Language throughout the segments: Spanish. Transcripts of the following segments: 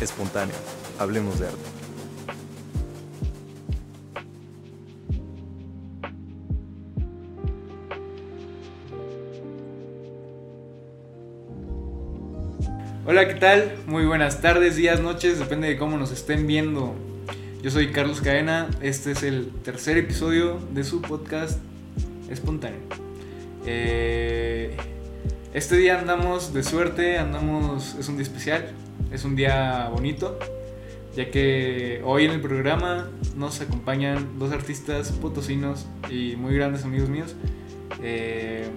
Espontáneo, hablemos de arte. Hola, ¿qué tal? Muy buenas tardes, días, noches, depende de cómo nos estén viendo. Yo soy Carlos Cadena, este es el tercer episodio de su podcast Espontáneo. Eh, este día andamos de suerte, andamos, es un día especial, es un día bonito, ya que hoy en el programa nos acompañan dos artistas potosinos y muy grandes amigos míos, eh,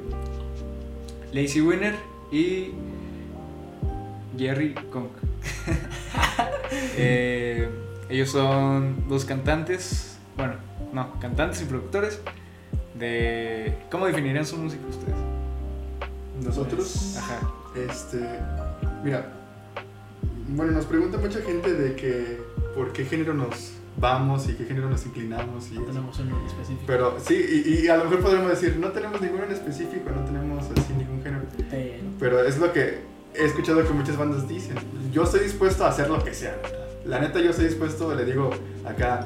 Lazy Winner y Jerry Kong. Eh, ellos son dos cantantes, bueno, no, cantantes y productores de... ¿Cómo definirían su música ustedes? Nosotros, Ajá. este, mira, bueno, nos pregunta mucha gente de que por qué género nos vamos y qué género nos inclinamos y No tenemos uno en específico. Pero sí, y, y a lo mejor podríamos decir, no tenemos ninguno en específico, no tenemos así ningún género. Pero, Pero es lo que he escuchado que muchas bandas dicen. Yo estoy dispuesto a hacer lo que sea. La neta, yo estoy dispuesto, le digo acá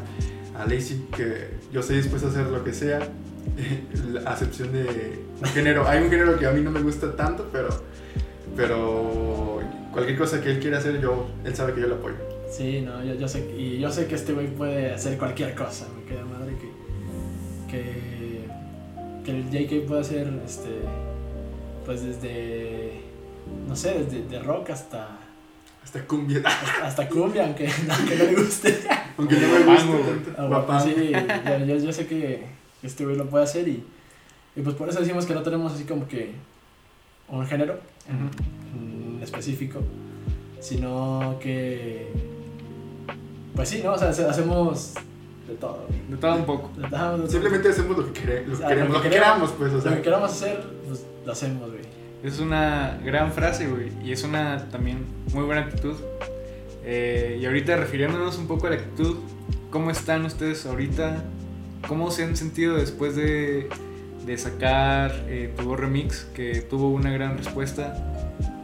a Lacey que yo estoy dispuesto a hacer lo que sea, a excepción de un género. Hay un género que a mí no me gusta tanto, pero, pero cualquier cosa que él quiera hacer, yo, él sabe que yo lo apoyo. sí, no, yo, yo sé, y yo sé que este güey puede hacer cualquier cosa, me queda madre que, que, que el JK puede hacer, este, pues desde, no sé, desde de rock hasta, Hasta cumbia, hasta, hasta cumbia, aunque, aunque no le guste. aunque no me guste tanto. Ah. Sí, yo, yo, yo sé que este güey lo puede hacer y, y pues por eso decimos que no tenemos así como que un género en, en específico, sino que pues sí, ¿no? O sea, hace- hacemos de todo. De todo un poco. De todo, de todo. Simplemente hacemos lo que, lo queremos, lo lo que que queremos. queramos, pues, o lo sea. que queramos hacer, pues lo hacemos, güey. Es una gran frase, güey, y es una también muy buena actitud. Eh, y ahorita refiriéndonos un poco a la actitud, ¿cómo están ustedes ahorita? ¿Cómo se han sentido después de, de sacar eh, Tu Remix, que tuvo una gran respuesta?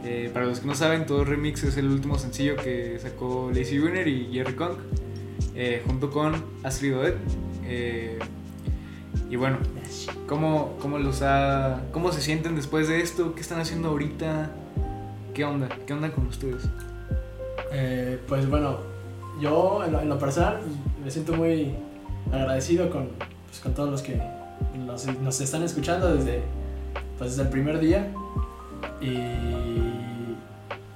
Eh, para los que no saben, Voz Remix es el último sencillo que sacó Lazy Winner y Jerry Kong, eh, junto con Astrid Odet. Eh, y bueno, ¿Cómo, cómo ¿Cómo se sienten después de esto? ¿Qué están haciendo ahorita? ¿Qué onda? ¿Qué onda con ustedes? Eh, pues bueno, yo en lo, personal me siento muy agradecido con, pues, con todos los que nos, nos están escuchando desde, pues, desde el primer día. Y,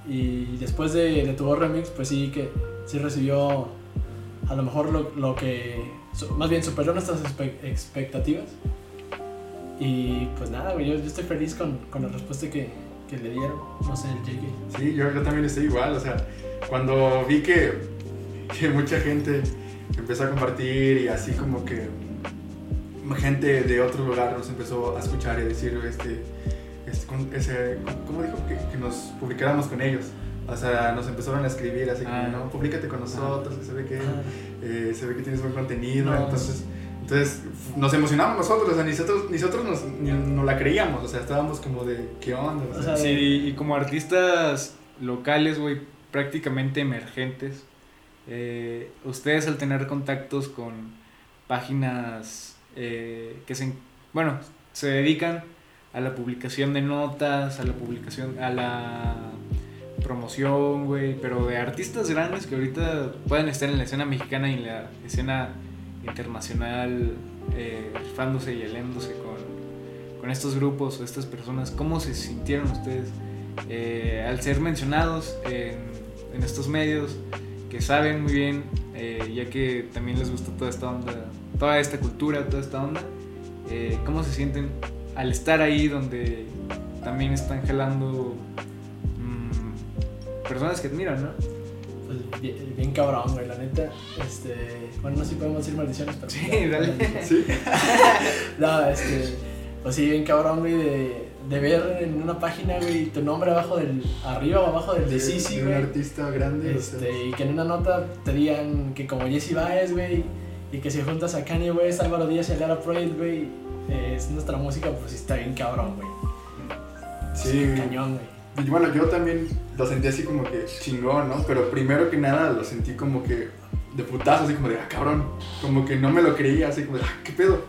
y después de, de tu remix, pues sí que sí recibió a lo mejor lo, lo que, más bien superó nuestras expectativas. Y pues nada, yo, estoy feliz con, con la respuesta que, que le dieron, no sé, el JK. Sí, yo, yo también estoy igual, o sea, cuando vi que, que mucha gente empezó a compartir y así como que gente de otro lugar nos empezó a escuchar y decir, este, con- ese, ¿cómo dijo? Que, que nos publicáramos con ellos. O sea, nos empezaron a escribir así como, Ah. no, públicate con nosotros, que se ve que, Ah. eh, se ve que tienes buen contenido, No. entonces... Entonces nos emocionamos nosotros, o sea, nosotros, nosotros nos, ni, no la creíamos, o sea, estábamos como de, ¿qué onda? O sea, Sí, y como artistas locales, güey, prácticamente emergentes, eh, ustedes al tener contactos con páginas eh, que se, bueno, se dedican a la publicación de notas, a la publicación, a la promoción, güey, pero de artistas grandes que ahorita pueden estar en la escena mexicana y en la escena internacional, eh, rifándose y aliándose con, con estos grupos o estas personas, ¿cómo se sintieron ustedes eh, al ser mencionados en, en estos medios que saben muy bien, eh, ya que también les gusta toda esta onda, toda esta cultura, toda esta onda? eh, ¿Cómo se sienten al estar ahí donde también están jalando mm, personas que admiran, ¿no? Pues bien, bien cabrón, güey, la neta. Este, bueno, no sé si podemos decir maldiciones, pero. Sí, ya, dale. sí. No, este. Pues sí, bien cabrón, güey, de, de ver en una página, güey, tu nombre abajo del. arriba o abajo del de Sisi, de un güey. artista grande. o sea, Este, y que en una nota te digan que como Jesse Baez, güey, y que si juntas a Kanye West, Álvaro Díaz y a Lara Pride, güey, eh, es nuestra música, pues sí está bien cabrón, güey. sí, Cañón, güey. Y bueno, yo también lo sentí así como que chingón, ¿no? Pero primero que nada lo sentí como que de putazo, así como de, ah, cabrón. Como que no me lo creía, así como de, ah, qué pedo.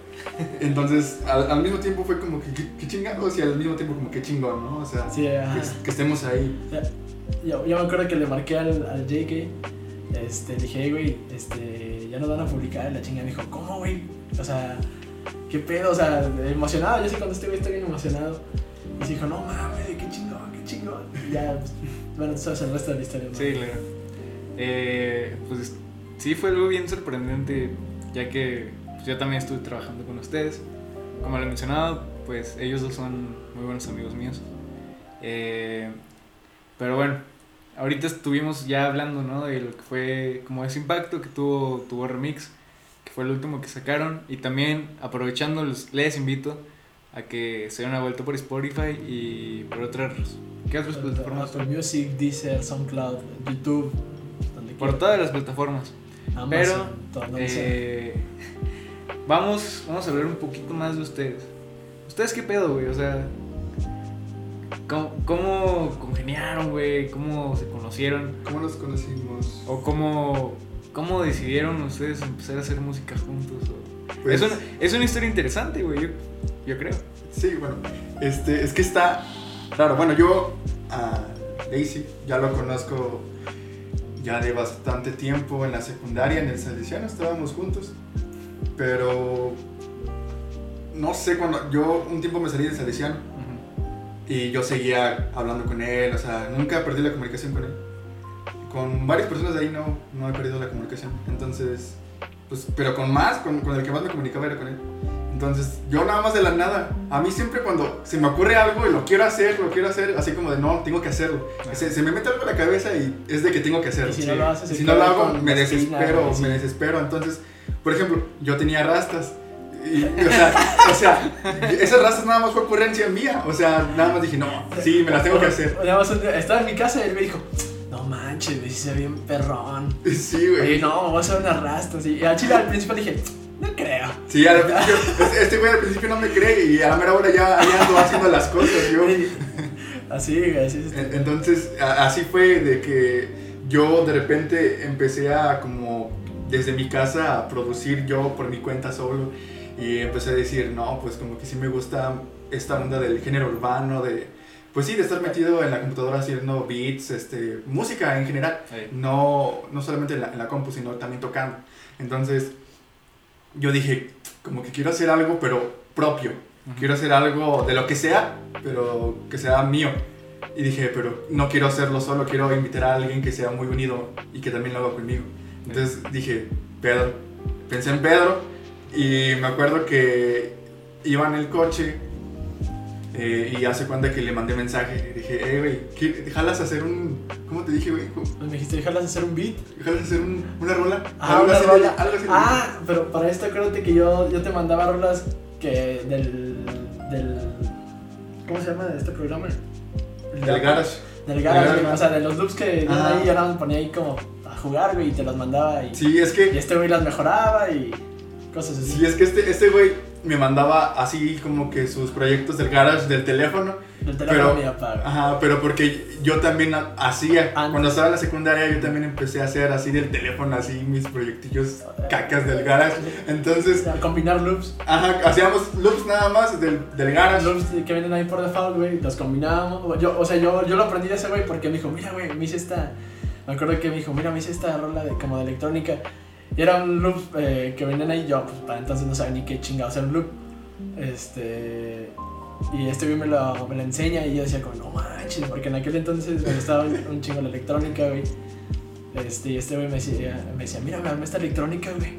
Entonces, al, al mismo tiempo fue como que, qué, qué chingados, y al mismo tiempo como que chingón, ¿no? O sea, Sí, que, que estemos ahí. Yo, yo me acuerdo que le marqué al, al JK. Este, le dije, "Hey, güey, este, ya nos van a publicar. La chinga me dijo, ¿cómo, güey? O sea, ¿qué pedo? O sea, emocionado. Yo sé cuando este está bien emocionado. Y se dijo, no mames, qué chingón, qué chingón. Y ya, pues, bueno, tú sabes el resto de la historia. ¿no? Sí, claro. Eh, pues sí fue algo bien sorprendente, ya que pues, yo también estuve trabajando con ustedes. Como lo he mencionado, pues ellos dos son muy buenos amigos míos. Eh, pero bueno, ahorita estuvimos ya hablando, ¿no? De lo que fue como ese impacto que tuvo tuvo Remix, fue el último que sacaron. Y también aprovechando, les, invito a que se den una vuelta por Spotify y por otras... ¿Qué otras plataformas? Apple Music, Deezer, SoundCloud, YouTube, donde Por todas las plataformas. Amazon, Pero eh, vamos, vamos a hablar un poquito más de ustedes. ¿Ustedes qué pedo, güey? O sea, ¿cómo, cómo congeniaron, güey? ¿Cómo se conocieron? ¿Cómo nos conocimos? ¿O cómo, cómo decidieron ustedes empezar a hacer música juntos? Pues- es, una, es una historia interesante, güey, yo, yo creo. Sí, bueno, este, es que está Claro, bueno, yo a Daisy ya lo conozco ya de bastante tiempo en la secundaria, en el Salesiano, estábamos juntos, pero no sé, cuando yo un tiempo me salí del Salesiano y yo seguía hablando con él, o sea, nunca perdí la comunicación con él. Con varias personas de ahí no, no he perdido la comunicación, entonces, pues, pero con más, con, con el que más me comunicaba era con él. Entonces, yo nada más de la nada, a mí siempre cuando se me ocurre algo y lo quiero hacer, lo quiero hacer, así como de no, tengo que hacerlo. Se, se me mete algo en la cabeza y es de que tengo que hacerlo. Y si sí. no lo haces, si no lo hago, me desespero, sí. me desespero. Entonces, por ejemplo, yo tenía rastas. Y, y, o, sea, o sea, esas rastas nada más fue ocurrencia mía. O sea, nada más dije, no, sí, me las tengo que hacer. Nada más estaba en mi casa y él me dijo, no manches, me hice bien perrón. Sí, güey. no, me voy a hacer unas rastas. Y a Chile al principio dije, no creo. Sí, al principio, este- güey al principio no me cree y a la mera hora ya, ya ando haciendo las cosas. Yo. Así, güey, así es. En- Entonces, así fue de que yo de repente empecé a como desde mi casa a producir yo por mi cuenta solo y empecé a decir, no, pues como que sí me gusta esta onda del género urbano, de, pues sí, de estar metido en la computadora haciendo beats, este, música en general, Ahí. no, no solamente en la, en la compu, sino también tocando. Entonces, yo dije, como que quiero hacer algo, pero propio. Quiero hacer algo de lo que sea, pero que sea mío. Y dije, pero no quiero hacerlo solo, quiero invitar a alguien que sea muy unido y que también lo haga conmigo. Entonces dije, Pedro. Pensé en Pedro y me acuerdo que iba en el coche eh, y hace cuenta que le mandé mensaje. Dije, hey, güey, ¿qué- ¿jalas hacer un... ¿Cómo te dije, güey? ¿Cómo- Pues me dijiste, dejarlas hacer un beat. ¿Jalas hacer un- una rola? Ah, Algo una así, rola. algo así. Ah, pero para esto acuérdate que yo, yo te mandaba rolas que del, del... ¿Cómo se llama de este programa? El de- Del garage. Del garage, güey, garage. o sea, de los loops que Ajá. ahí, yo nada más ponía ahí como a jugar, güey, y te los mandaba y, Sí, es y que... este güey las mejoraba y cosas así. Sí, es que este, este güey me mandaba así como que sus proyectos del garage del teléfono. El teléfono pero-. Ajá, pero porque yo también ha- hacía, Antes. cuando estaba en la secundaria yo también empecé a hacer así del teléfono, así mis proyectillos cacas del garage. Entonces, A combinar loops. ajá, hacíamos loops nada más del, del garage. Loops que vienen ahí por default, güey, los combinábamos. Yo, o sea, yo, yo lo aprendí de ese güey porque me dijo, mira, güey, me hice esta. Me acuerdo que me dijo, mira, me hice esta rola de, como de electrónica. Y era un loop eh, que venían ahí. Yo, pues para entonces no sabía ni qué chingados era un loop. Este. Y este güey me lo, me lo enseña y yo decía, como, no manches, porque en aquel entonces me gustaba un, chingo la electrónica, güey. Este, y este güey me decía, me decía, mira, me esta electrónica, güey.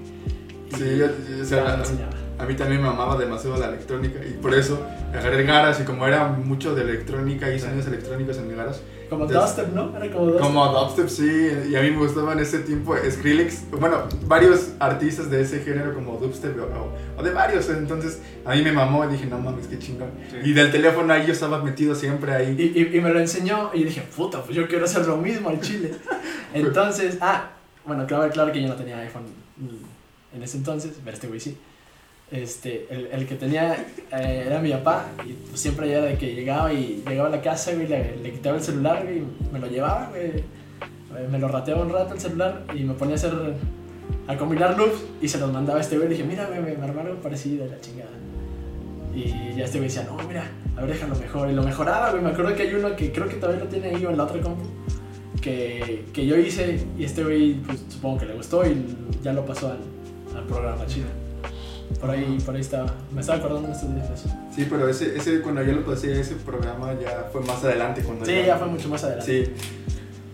Y Sí, yo- yo- o sea, a-. A mí también me amaba demasiado la electrónica y por eso agarré el y como era mucho de electrónica y sonidos electrónicos en el garage, Como dubstep, ¿no? Era como dubstep. Como dubstep, sí, y a mí me gustaba en ese tiempo Skrillex, bueno, varios artistas de ese género como dubstep o, o- de varios, entonces a mí me mamó y dije, no mames, qué chingón. Sí. Y del teléfono ahí yo estaba metido siempre ahí. Y, y- y me lo enseñó y dije, puta, pues yo quiero hacer lo mismo al chile. Entonces, ah, bueno, claro, claro que yo no tenía iPhone en ese entonces, pero este güey sí. Este, el, el que tenía eh, era mi papá y pues, siempre era de que llegaba y llegaba a la casa, güey, le, quitaba el celular, y me lo llevaba, eh, me lo rateaba un rato el celular y me ponía a hacer, a combinar loops y se los mandaba a este güey, le dije, mira, güey, me armó algo parecido, la chingada. Y ya este güey decía, no, mira, a ver, déjalo mejor. Y lo mejoraba, güey. Me acuerdo que hay uno que creo que todavía lo tiene ahí o en la otra compu. Que, que yo hice y este güey, pues supongo que le gustó y ya lo pasó al, al programa chido. Por ahí, por ahí estaba. Me estaba acordando en estos días de eso. Sí, pero ese, ese cuando yo lo pasé, ese programa ya fue más adelante. Cuando Sí, ya fue mucho más adelante. Sí.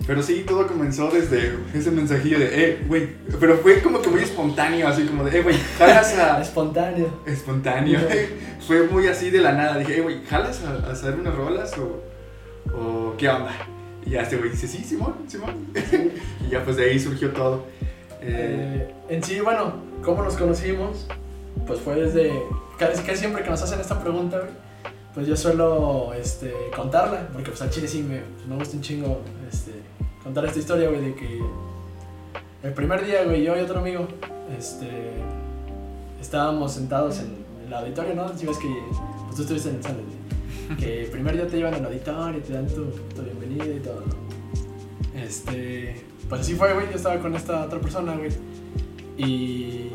Pero sí, todo comenzó desde ese mensajillo de, eh, güey. Pero fue como que muy espontáneo, así como de, eh, güey, jalas a. Espontáneo. espontáneo. fue muy así de la nada. Dije, eh, güey, ¿jalas a, a hacer unas rolas o, o qué onda? Y ya este güey dice, sí, Simón, Simón. y ya pues de ahí surgió todo. Eh, Eh, en sí, bueno, ¿cómo nos conocimos? Pues fue desde. Casi, casi siempre que nos hacen esta pregunta, güey, pues yo suelo este, contarla, porque pues al chile sí me, pues, me gusta un chingo este, contar esta historia, güey, de que el primer día, güey, yo y otro amigo, este, estábamos sentados en el auditorio, ¿no? Si ves que pues, tú estuviste en el salón, que el primer día te llevan al auditorio, te dan tu, tu bienvenida y todo, ¿no? Este, pues así fue, güey, yo estaba con esta otra persona, güey, y,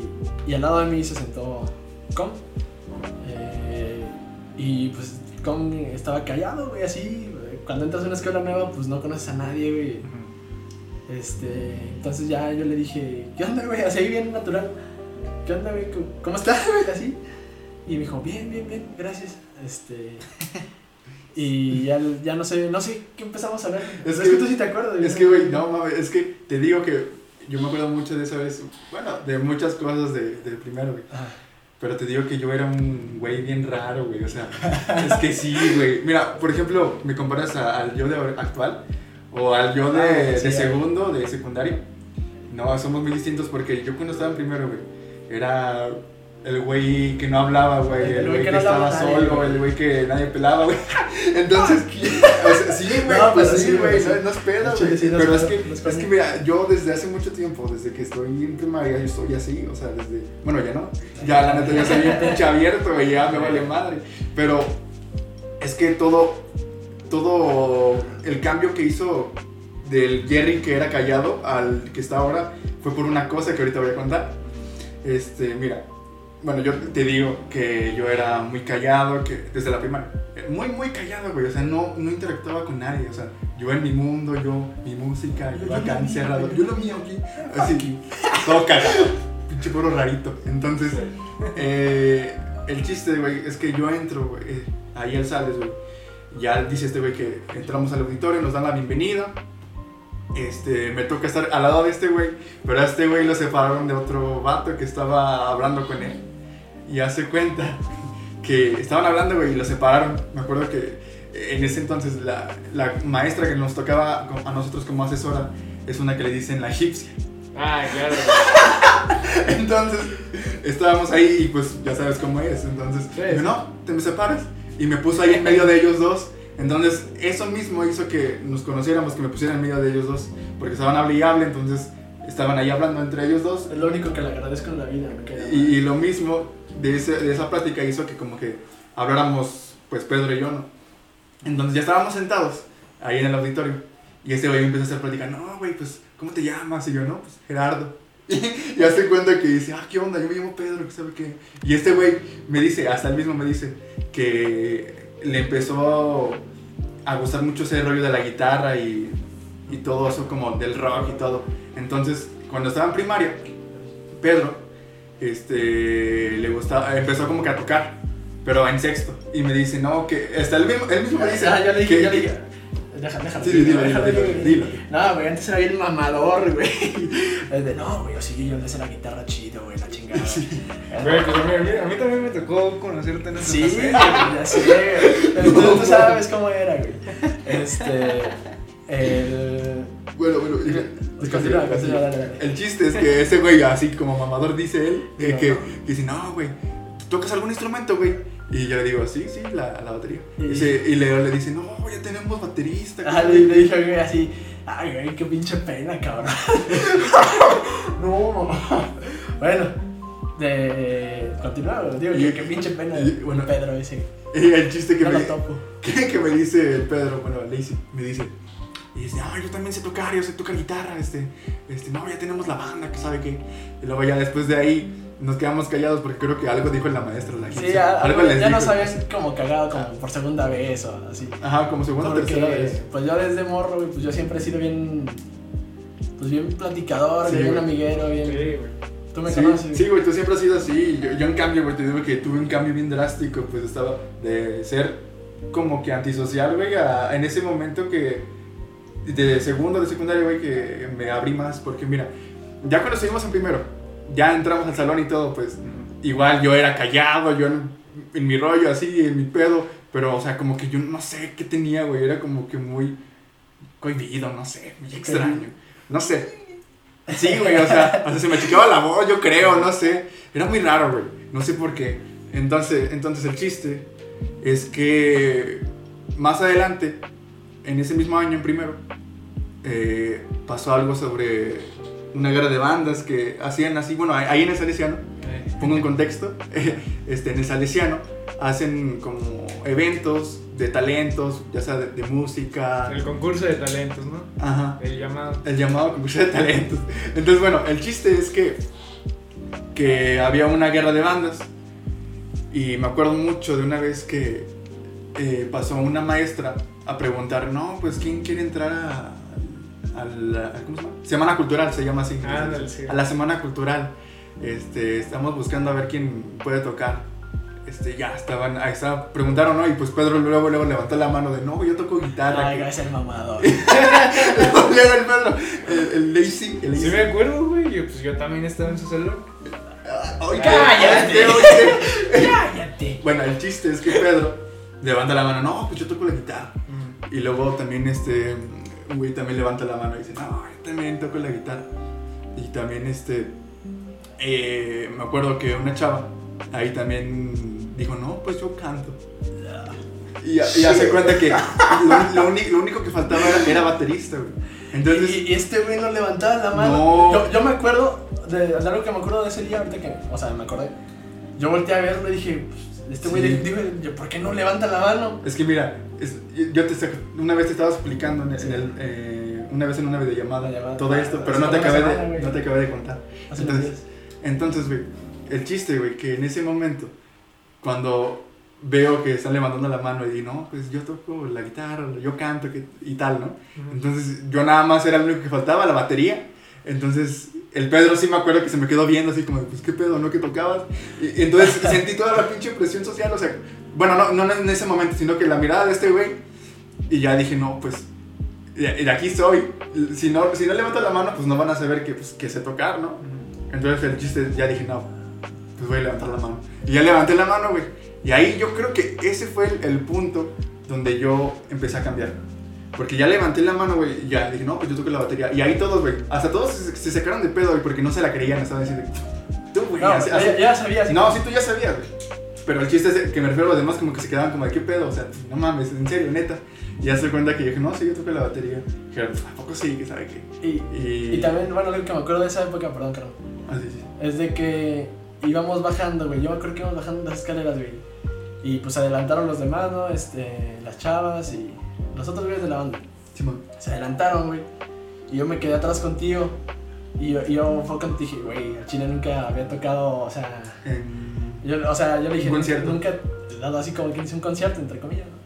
y al lado de mí se sentó Com. Eh, y pues Com estaba callado, güey, así. Cuando entras a una escuela nueva, pues no conoces a nadie, güey. Este, entonces ya yo le dije, ¿qué onda, güey? Así bien natural. ¿Qué onda, güey? ¿Cómo- ¿Cómo estás, güey? Así. Y me dijo, bien, bien, bien, gracias. Este. Y ya, ya no sé, no sé qué empezamos a hablar. Es Es, que- que, tú sí te acuerdas, Es que, güey, no mames, es que te digo que yo me acuerdo mucho de esa vez, bueno, de muchas cosas de, del primero, güey. Ah, Pero te digo que yo era un güey bien raro, güey, o sea, es que sí, güey. Mira, por ejemplo, me comparas a- al yo de actual o al yo de, Ah, sí, de segundo, de secundario. No, somos muy distintos porque yo cuando estaba en primero, güey, era el güey que no hablaba, güey, El güey que que, no hablaba estaba nadie, solo, güey. el güey que nadie pelaba, güey. Entonces, sea, sí, güey, No, pues sí, güey, sí. no, no es pedo, güey. sí, no es Pero es pedo, que, es que mira, yo desde hace mucho tiempo, desde que estoy en primaria, yo estoy así, o sea, desde, bueno, ya no, ya la neta ya soy bien pinche abierto, güey, ya me vale madre. Pero es que todo, todo el cambio que hizo del Jerry que era callado al que está ahora fue por una cosa que ahorita voy a contar. Este, mira, bueno, yo te digo que yo era muy callado, que desde la primaria, muy, muy callado, güey, o sea, no, no interactuaba con nadie, o sea, yo en mi mundo, yo, mi música, yo, Yo acá encerrado, yo lo mío aquí, así, todo cagado, pinche puro rarito. Entonces, eh, el chiste, güey, es que yo entro, güey, eh, ahí al sales, güey, ya dice este güey que entramos al auditorio, nos dan la bienvenida. Este, me toca estar al lado de este güey, pero a este güey lo separaron de otro vato que estaba hablando con él. Y hace cuenta que estaban hablando, güey, y lo separaron. Me acuerdo que en ese entonces la, la maestra que nos tocaba a nosotros como asesora es una que le dicen la egipcia. Ah, claro. Entonces, estábamos ahí y pues ya sabes cómo es. Entonces, Sí, digo, sí. no, te me separas. Y me puso ahí en medio de ellos dos. Entonces, eso mismo hizo que nos conociéramos, que me pusieran en medio de ellos dos. Porque estaban hable y hable, entonces estaban ahí hablando entre ellos dos. es lo único que le agradezco en la vida, me queda. Y, y lo mismo de, ese- de esa plática hizo que como que habláramos, pues Pedro y yo, ¿no? Entonces ya estábamos sentados ahí en el auditorio. Y este güey empezó a hacer plática, no, güey, pues, ¿cómo te llamas? Y yo, no, pues, Gerardo. Y hace cuenta que dice, ah, ¿qué onda? Yo me llamo Pedro, ¿qué sabe qué? Y este güey me dice, hasta él mismo me dice, que le empezó a gustar mucho ese rollo de la guitarra y, y todo eso como del rock y todo. Entonces, cuando estaba en primaria, Pedro, este, le gustaba, empezó como que a tocar, pero en sexto. Y me dice, no, que, hasta él mismo, él mismo me dice, Ah, yo le dije, que- yo le dije. Déjalo, déjalo. Sí, dilo, dilo, dilo. No, güey, antes era bien mamador, güey. Es de, no, güey, yo sí, yo le sé la guitarra chido, güey, la chingada. Güey, pues a mí, a mí- a mí también me tocó conocerte en esa Sí, güey, faceta. ya sé, güey. Pero tú, tú sabes cómo era, güey. Este. El. Bueno, bueno, Pues continúa, continúa, dale, dale. El chiste es que ese güey, así como mamador, dice él, eh, No. que, que dice, no, güey, ¿tocas algún instrumento, güey? Y yo le digo, sí, sí, la, la batería. Y- Y, dice- y Leo le dice, no, ya tenemos baterista. Ah, le, le dije güey así, ay, güey, qué pinche pena, cabrón. no, bueno, De. Digo, Y- que, que pinche pena. y- bueno. Pedro ese. Y el chiste que No me, lo topo. que, que me dice el Pedro, bueno, Lacey, me dice, y dice, ah, yo también sé tocar, yo sé tocar guitarra, este, este, no, ya tenemos la banda, que sabe qué. Y luego ya después de ahí nos quedamos callados porque creo que algo dijo la maestra. La Sí, ya, algo ya les no dijo. sabían como cagado como por segunda vez o así. Ajá, como segunda o tercera vez. pues yo desde morro, güey, pues yo siempre he sido bien. Pues bien platicador, Sí, bien güey. amiguero, bien. Sí, güey. Tú me Sí, conoces. sí, güey, tú siempre has sido así. Yo, yo en cambio, güey, te digo que tuve un cambio bien drástico. Pues estaba de ser como que antisocial, güey, a- en ese momento que de segundo, de secundaria, güey, que me abrí más. Porque mira, ya cuando estuvimos en primero, ya entramos al salón y todo, pues igual yo era callado, yo en, mi rollo, así, en mi pedo. Pero, o sea, como que yo no sé qué tenía, güey, era como que muy cohibido, no sé, muy extraño. No sé, Sí, güey, o sea, o sea, se me achicaba la voz, yo creo, no sé. Era muy raro, güey. No sé por qué. Entonces, entonces el chiste es que más adelante, en ese mismo año, en primero, eh, pasó algo sobre una guerra de bandas que hacían así, bueno, ahí en el Salesiano, pongo en contexto, este, en el Salesiano hacen como eventos de talentos, ya sea de, de música. El concurso de talentos, ¿no? Ajá El llamado. el llamado concurso de talentos. Entonces, bueno, el chiste es que, que había una guerra de bandas y me acuerdo mucho de una vez que eh, pasó una maestra a preguntar, no, pues ¿quién quiere entrar a, a la ¿cómo se llama? Semana Cultural, se llama así. Sí. A la Semana Cultural. Este, estamos buscando a ver quién puede tocar. Este, ya estaban, ahí estaba, preguntaron, ¿no? Y pues Pedro luego, luego levantó la mano de, no, yo toco guitarra. Ay, que- el mamador. Luego el Pedro, el, el Lazy, el Sí me acuerdo, güey. Yo, pues yo también estaba en su salón. Ay, Cállate. qué- qué- Cállate. Bueno, el chiste es que Pedro levanta la mano, no, pues yo toco la guitarra. Mm. Y luego también este, un güey también levanta la mano y dice, no, yo también toco la guitarra. Y también este, eh, me acuerdo que una chava ahí también dijo, no, pues yo canto. Y, y hace cuenta que lo, lo uni- lo único que faltaba era, era baterista, güey. Entonces, y, y este güey no levantaba la mano. No. Yo, yo me acuerdo de, de algo que me acuerdo de ese día, ahorita que, o sea, me acordé. Yo volteé a verlo y dije, pues, este güey, Sí. yo, ¿por qué no levanta la mano? Es que mira, es- yo te una vez te estaba explicando en el, en el, eh, una vez en una videollamada llamada. todo Ah, esto, pero hace no te acabé semana, de no te acabé de contar. Hace Entonces, entonces, güey, el chiste, güey, que en ese momento cuando veo que están levantando la mano y digo, no, pues yo toco la guitarra, yo canto que, y tal, ¿no? Entonces yo nada más era lo único que faltaba, la batería. Entonces el Pedro sí me acuerdo que se me quedó viendo así como, pues qué pedo, ¿no? Que tocabas. Y, entonces sentí toda la pinche presión social, o sea, bueno, no, no en ese momento, sino que la mirada de este güey. Y ya dije, no, pues de aquí soy. Si no, si no levanto la mano, pues no van a saber que, pues, que sé tocar, ¿no? Entonces el chiste, ya dije, no, pues voy a levantar la mano. Y ya levanté la mano, güey. Y ahí yo creo que ese fue el, el punto donde yo empecé a cambiar. Porque ya levanté la mano, güey, y ya dije, no, pues yo toco la batería. Y ahí todos, güey, hasta todos se, se sacaron de pedo, güey, porque no se la creían. Estaban diciendo, tú, güey, No, así- ya, ya sabías. No, sí, tú ya sabías, güey. Pero el chiste es que me refiero a los demás como que se quedaban como, ¿de qué pedo? O sea, no mames, en serio, neta. Y ya se dio cuenta que yo dije, no, sí, yo toco la batería. Dijeron, ¿a poco sí? que sabe qué? Y, Y, y también, bueno, algo que me acuerdo de esa época, perdón, Carlos, Ah, sí, sí. es de que íbamos bajando, güey. Yo me acuerdo que íbamos bajando las escaleras, güey. Y pues adelantaron los demás, ¿no? Este, las chavas y los otros güeyes de la banda. Simón. Se adelantaron, güey. Y yo me quedé atrás contigo. Y yo, y yo fue cuando dije, güey, a Chile nunca había tocado, o sea, En- yo, o sea, yo le dije, concierto. nunca he dado así como que hice un concierto, entre comillas, ¿no?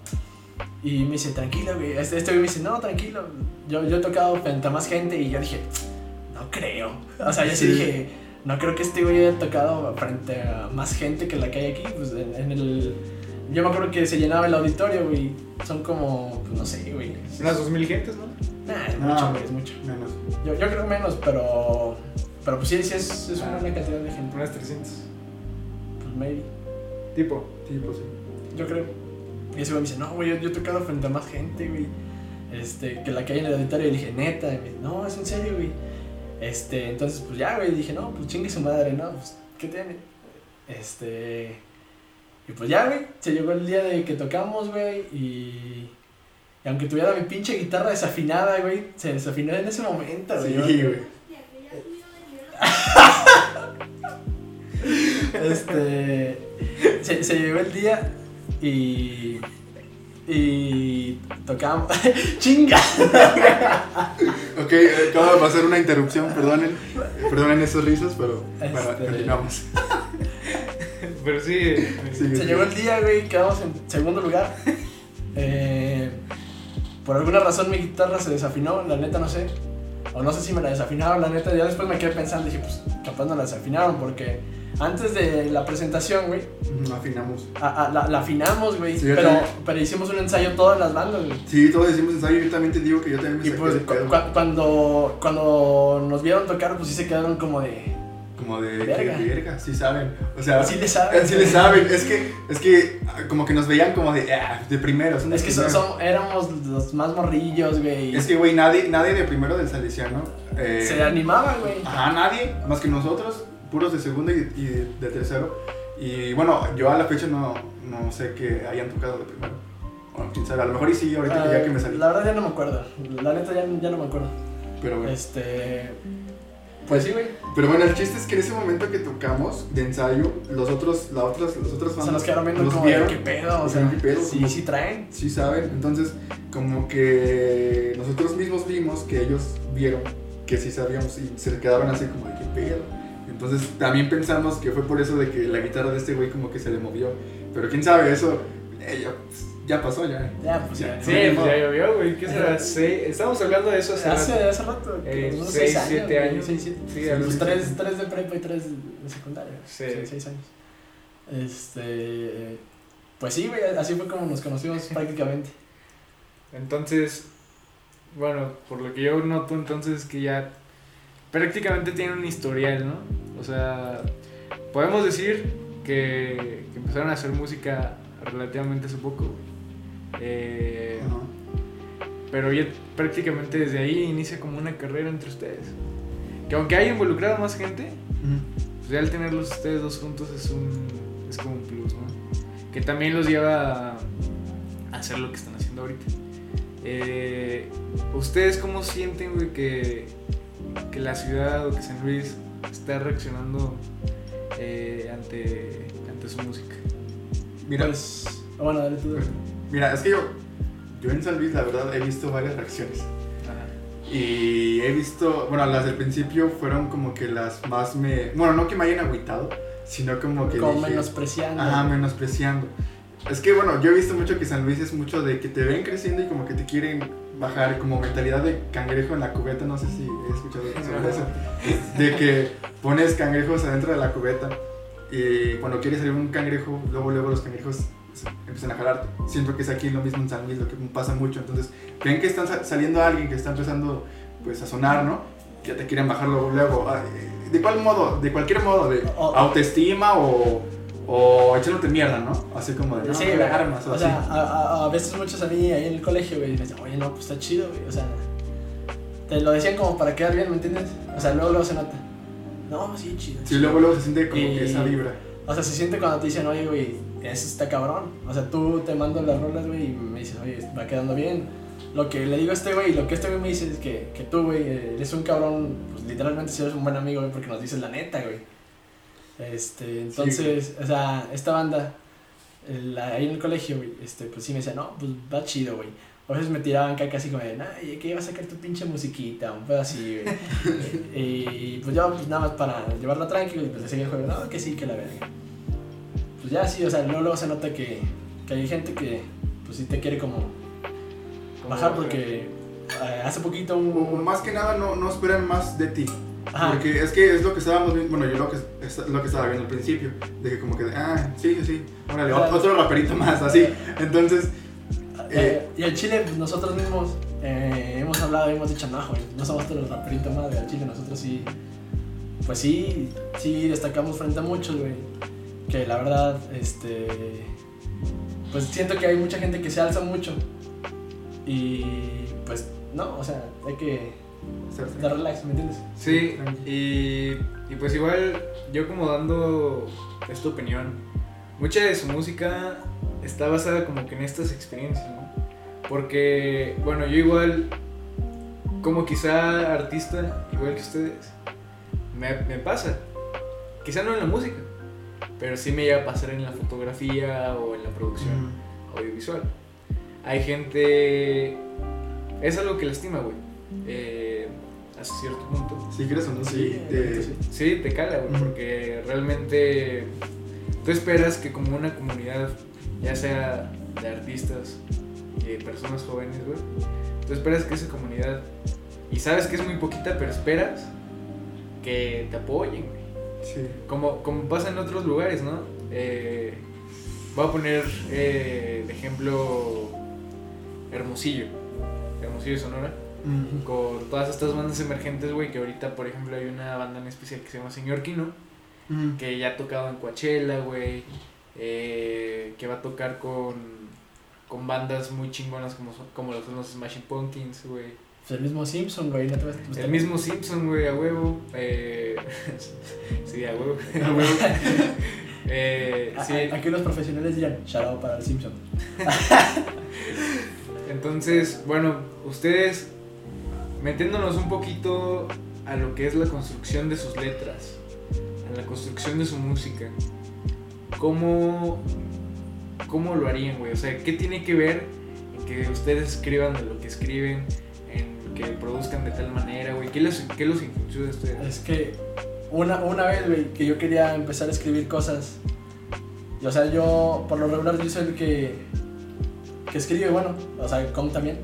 Y me dice, tranquilo, güey. Este, este güey me dice, no, tranquilo. Yo, yo he tocado frente a más gente y yo dije, no creo. O sea, yo sí, Sí. dije, no creo que este güey haya tocado frente a más gente que la que hay aquí. Pues en, en el. Yo me acuerdo que se llenaba el auditorio, güey. Son como, pues, no sé, güey. Unas dos mil gentes, ¿no? Nah, es No, mucho, güey, es mucho. Menos. Yo, yo creo menos, pero. Pero pues sí, sí es, es una buena cantidad de gente. Unas 300. Pues maybe. Tipo. Pues sí. Yo creo. Y ese güey me dice, no, güey, yo, yo he tocado frente a más gente, güey. Este, que la que hay en el auditorio. Y le dije, neta. Y me dice, no, es en serio, güey. Este, entonces, pues ya, güey. Dije, no, pues chingue su madre, ¿no? Pues, ¿qué tiene? Este. Y pues ya, güey. Se llegó el día de que tocamos, güey. Y. Y aunque tuviera mi pinche guitarra desafinada, güey, se desafinó en ese momento, Sí, güey. güey. Este. Se, se llegó el día y. Y. Tocamos. ¡Chinga! Ok, acaba de pasar una interrupción, perdonen. Perdonen esos risas, pero bueno, Este- continuamos. Pero sí. Sigue, Se llegó el día, güey, quedamos en segundo lugar. Eh, por alguna razón mi guitarra se desafinó, la neta no sé. O no sé si me la desafinaron, la neta. Ya después me quedé pensando, dije, pues capaz no la desafinaron porque antes de la presentación, güey, Ujú, Afinamos. a- a- la, la afinamos, güey. Sí, pero, pero hicimos un ensayo todas las bandas, güey. Sí, todos decimos ensayo. Yo también te digo que yo también me Y pues cu- cuando, cuando nos vieron tocar, pues sí se quedaron como de. Como de Verga. que verga, sí saben. O sea, Sí le saben. Sí le saben. Es que, es que como que nos veían como de, ah, de primero. son de Es que son, son- éramos los más morrillos, güey. Es que, güey, nadie, nadie de primero del Salesiano. eh, se animaban, güey. Ajá, nadie, más que nosotros, puros de segundo y, y de, de tercero. Y bueno, yo a la fecha no, no sé que hayan tocado de primero. Bueno, quién sabe, a lo mejor y sí, ahorita que ya que me salí. La verdad ya no me acuerdo. La neta ya, ya no me acuerdo. Pero bueno. Este. Pues sí, güey. Pero bueno, el chiste es que en ese momento que tocamos de ensayo, los otros, la otras, los otros Se nos quedaron viendo como vieron, qué pedo, o sea. qué pedo, sí, como- sí traen. Sí saben, entonces como que nosotros mismos vimos que ellos vieron que sí sabíamos y se quedaron así como de qué pedo. Entonces también pensamos que fue por eso de que la guitarra de este güey como que se le movió. Pero quién sabe, eso eh, ya, ya pasó ya. Ya, pues ya. Sí, pues ya llovió, güey. ¿Qué será? Seis- Estamos hablando de eso hace Hace, rato. hace rato. Eh, años. Seis, siete. Sí, Sí, algo Los sí, así. tres, tres de prepa y tres de secundaria. Sí. Años. Este. Pues sí, güey, así fue como nos conocimos prácticamente. Entonces, bueno, por lo que yo noto entonces que ya prácticamente tienen un historial, ¿no? O sea, podemos decir que, que empezaron a hacer música relativamente hace poco, güey. Eh, pero ya prácticamente desde ahí inicia como una carrera entre ustedes. Que aunque haya involucrado más gente, pues ya al tenerlos ustedes dos juntos es un es como un plus, ¿no? Que también los lleva a hacer lo que están haciendo ahorita. Eh, ¿Ustedes cómo sienten, güey, que, que la ciudad o que San Luis está reaccionando eh, ante, ante su música? Mira, Pues. Bueno, dale tú. dale. Mira, es que yo, yo en San Luis la verdad he visto varias reacciones. Ajá. Y he visto, bueno, las del principio fueron como que las más me... Bueno, no que me hayan agüitado, sino como que... Como dije- menospreciando. Ajá, menospreciando. Es que bueno, yo he visto mucho que San Luis es mucho de que te ven creciendo y como que te quieren bajar, como mentalidad de cangrejo en la cubeta, no sé si he escuchado sobre eso. De que pones cangrejos adentro de la cubeta y cuando quiere salir un cangrejo, luego luego los cangrejos empiezan a jalarte. Siento que es aquí lo mismo en San Luis, lo que pasa mucho. Entonces, ven que están sa- saliendo alguien que está empezando pues a sonar, ¿no? Ya te quieren bajar luego. Ah, eh, ¿De cuál modo? De cualquier modo, de autoestima o, o echándote mierda, ¿no? Así como de, no, Sí, no armas o, O así. sea, a, a- a veces muchos a mí ahí en el colegio, güey, me dicen, oye, no, pues está chido, güey. O sea, te lo decían como para quedar bien, ¿me entiendes? O sea, luego, luego se nota. No, sí, chido. Sí, luego luego se siente como Y- que esa vibra. O sea, se siente cuando te dicen, oye, güey, eso está cabrón. O sea, tú te mando las rolas, güey, y me dices, oye, va quedando bien. Lo que le digo a este güey, lo que este güey me dice es que, que tú, güey, eres un cabrón, pues literalmente si eres un buen amigo, güey, porque nos dices la neta, güey. Este, entonces, o sea, esta banda, el- ahí en el colegio, güey, este, pues sí me decía, no, pues va chido, güey. A veces me tiraban caca así como de, ay, que iba a sacar tu pinche musiquita, un pedo así, güey. y pues yo, pues nada más para llevarla tranquilo, y pues le seguía juego, no, que sí, que la verga. Pues ya sí, o sea, luego, luego se nota que, que hay gente que, pues sí te quiere como bajar porque eh, hace poquito O- o un... más que nada no, no esperan más de ti. Ajá, Porque es que es lo que estábamos viendo, bueno, yo lo que, es lo que estaba viendo al principio, de que como que, ah, sí, sí, sí, órale, Claro. otro raperito más, así. Entonces, Eh, y al chile, pues nosotros mismos eh, hemos hablado y hemos dicho, no, güey, no somos todos los raperitos más, güey, al chile nosotros sí, pues sí, sí destacamos frente a muchos, güey, que la verdad, este, pues siento que hay mucha gente que se alza mucho y pues no, o sea, hay que dar relax, ¿me entiendes? Sí, y, y pues igual yo como dando esta opinión, mucha de su música está basada como que en estas experiencias, ¿no? Porque, bueno, yo igual, como quizá artista, igual que ustedes, me, me pasa, quizá no en la música, pero sí me llega a pasar en la fotografía o en la producción audiovisual. Hay gente... Es algo que lastima, güey. Eh, hasta cierto punto. Si quieres o no, sí. Sí, te- sí. Sí, te cala, güey, porque realmente tú esperas que como una comunidad, ya sea de artistas y de personas jóvenes, güey, tú esperas que esa comunidad, y sabes que es muy poquita, pero esperas que te apoyen, güey. Sí. Como, como pasa en otros lugares, ¿no? Eh, voy a poner eh, de ejemplo Hermosillo, Hermosillo Sonora con todas estas bandas emergentes, güey, que ahorita, por ejemplo, hay una banda en especial que se llama Señor Kino, que ya ha tocado en Coachella, güey, eh, que va a tocar con, con bandas muy chingonas como, son- como los, los Smashing Pumpkins, güey. Pues el mismo Simpson, güey. ¿no te ves? Pues El mismo Simpson, güey, a huevo. Eh, sí, a huevo. A huevo. Eh, A- sí, a- Aquí los profesionales dirán, out para el Simpson. Entonces, bueno, ustedes metiéndonos un poquito a lo que es la construcción de sus letras, a la construcción de su música, ¿cómo, cómo lo harían, güey? O sea, ¿qué tiene que ver en que ustedes escriban de lo que escriben, en que produzcan de tal manera, güey? ¿Qué los, qué los influenció de ustedes? Es que una, una vez, güey, que yo quería empezar a escribir cosas. Y, o sea, yo, por lo regular, yo soy el que, que escribe, bueno, o sea, Com también.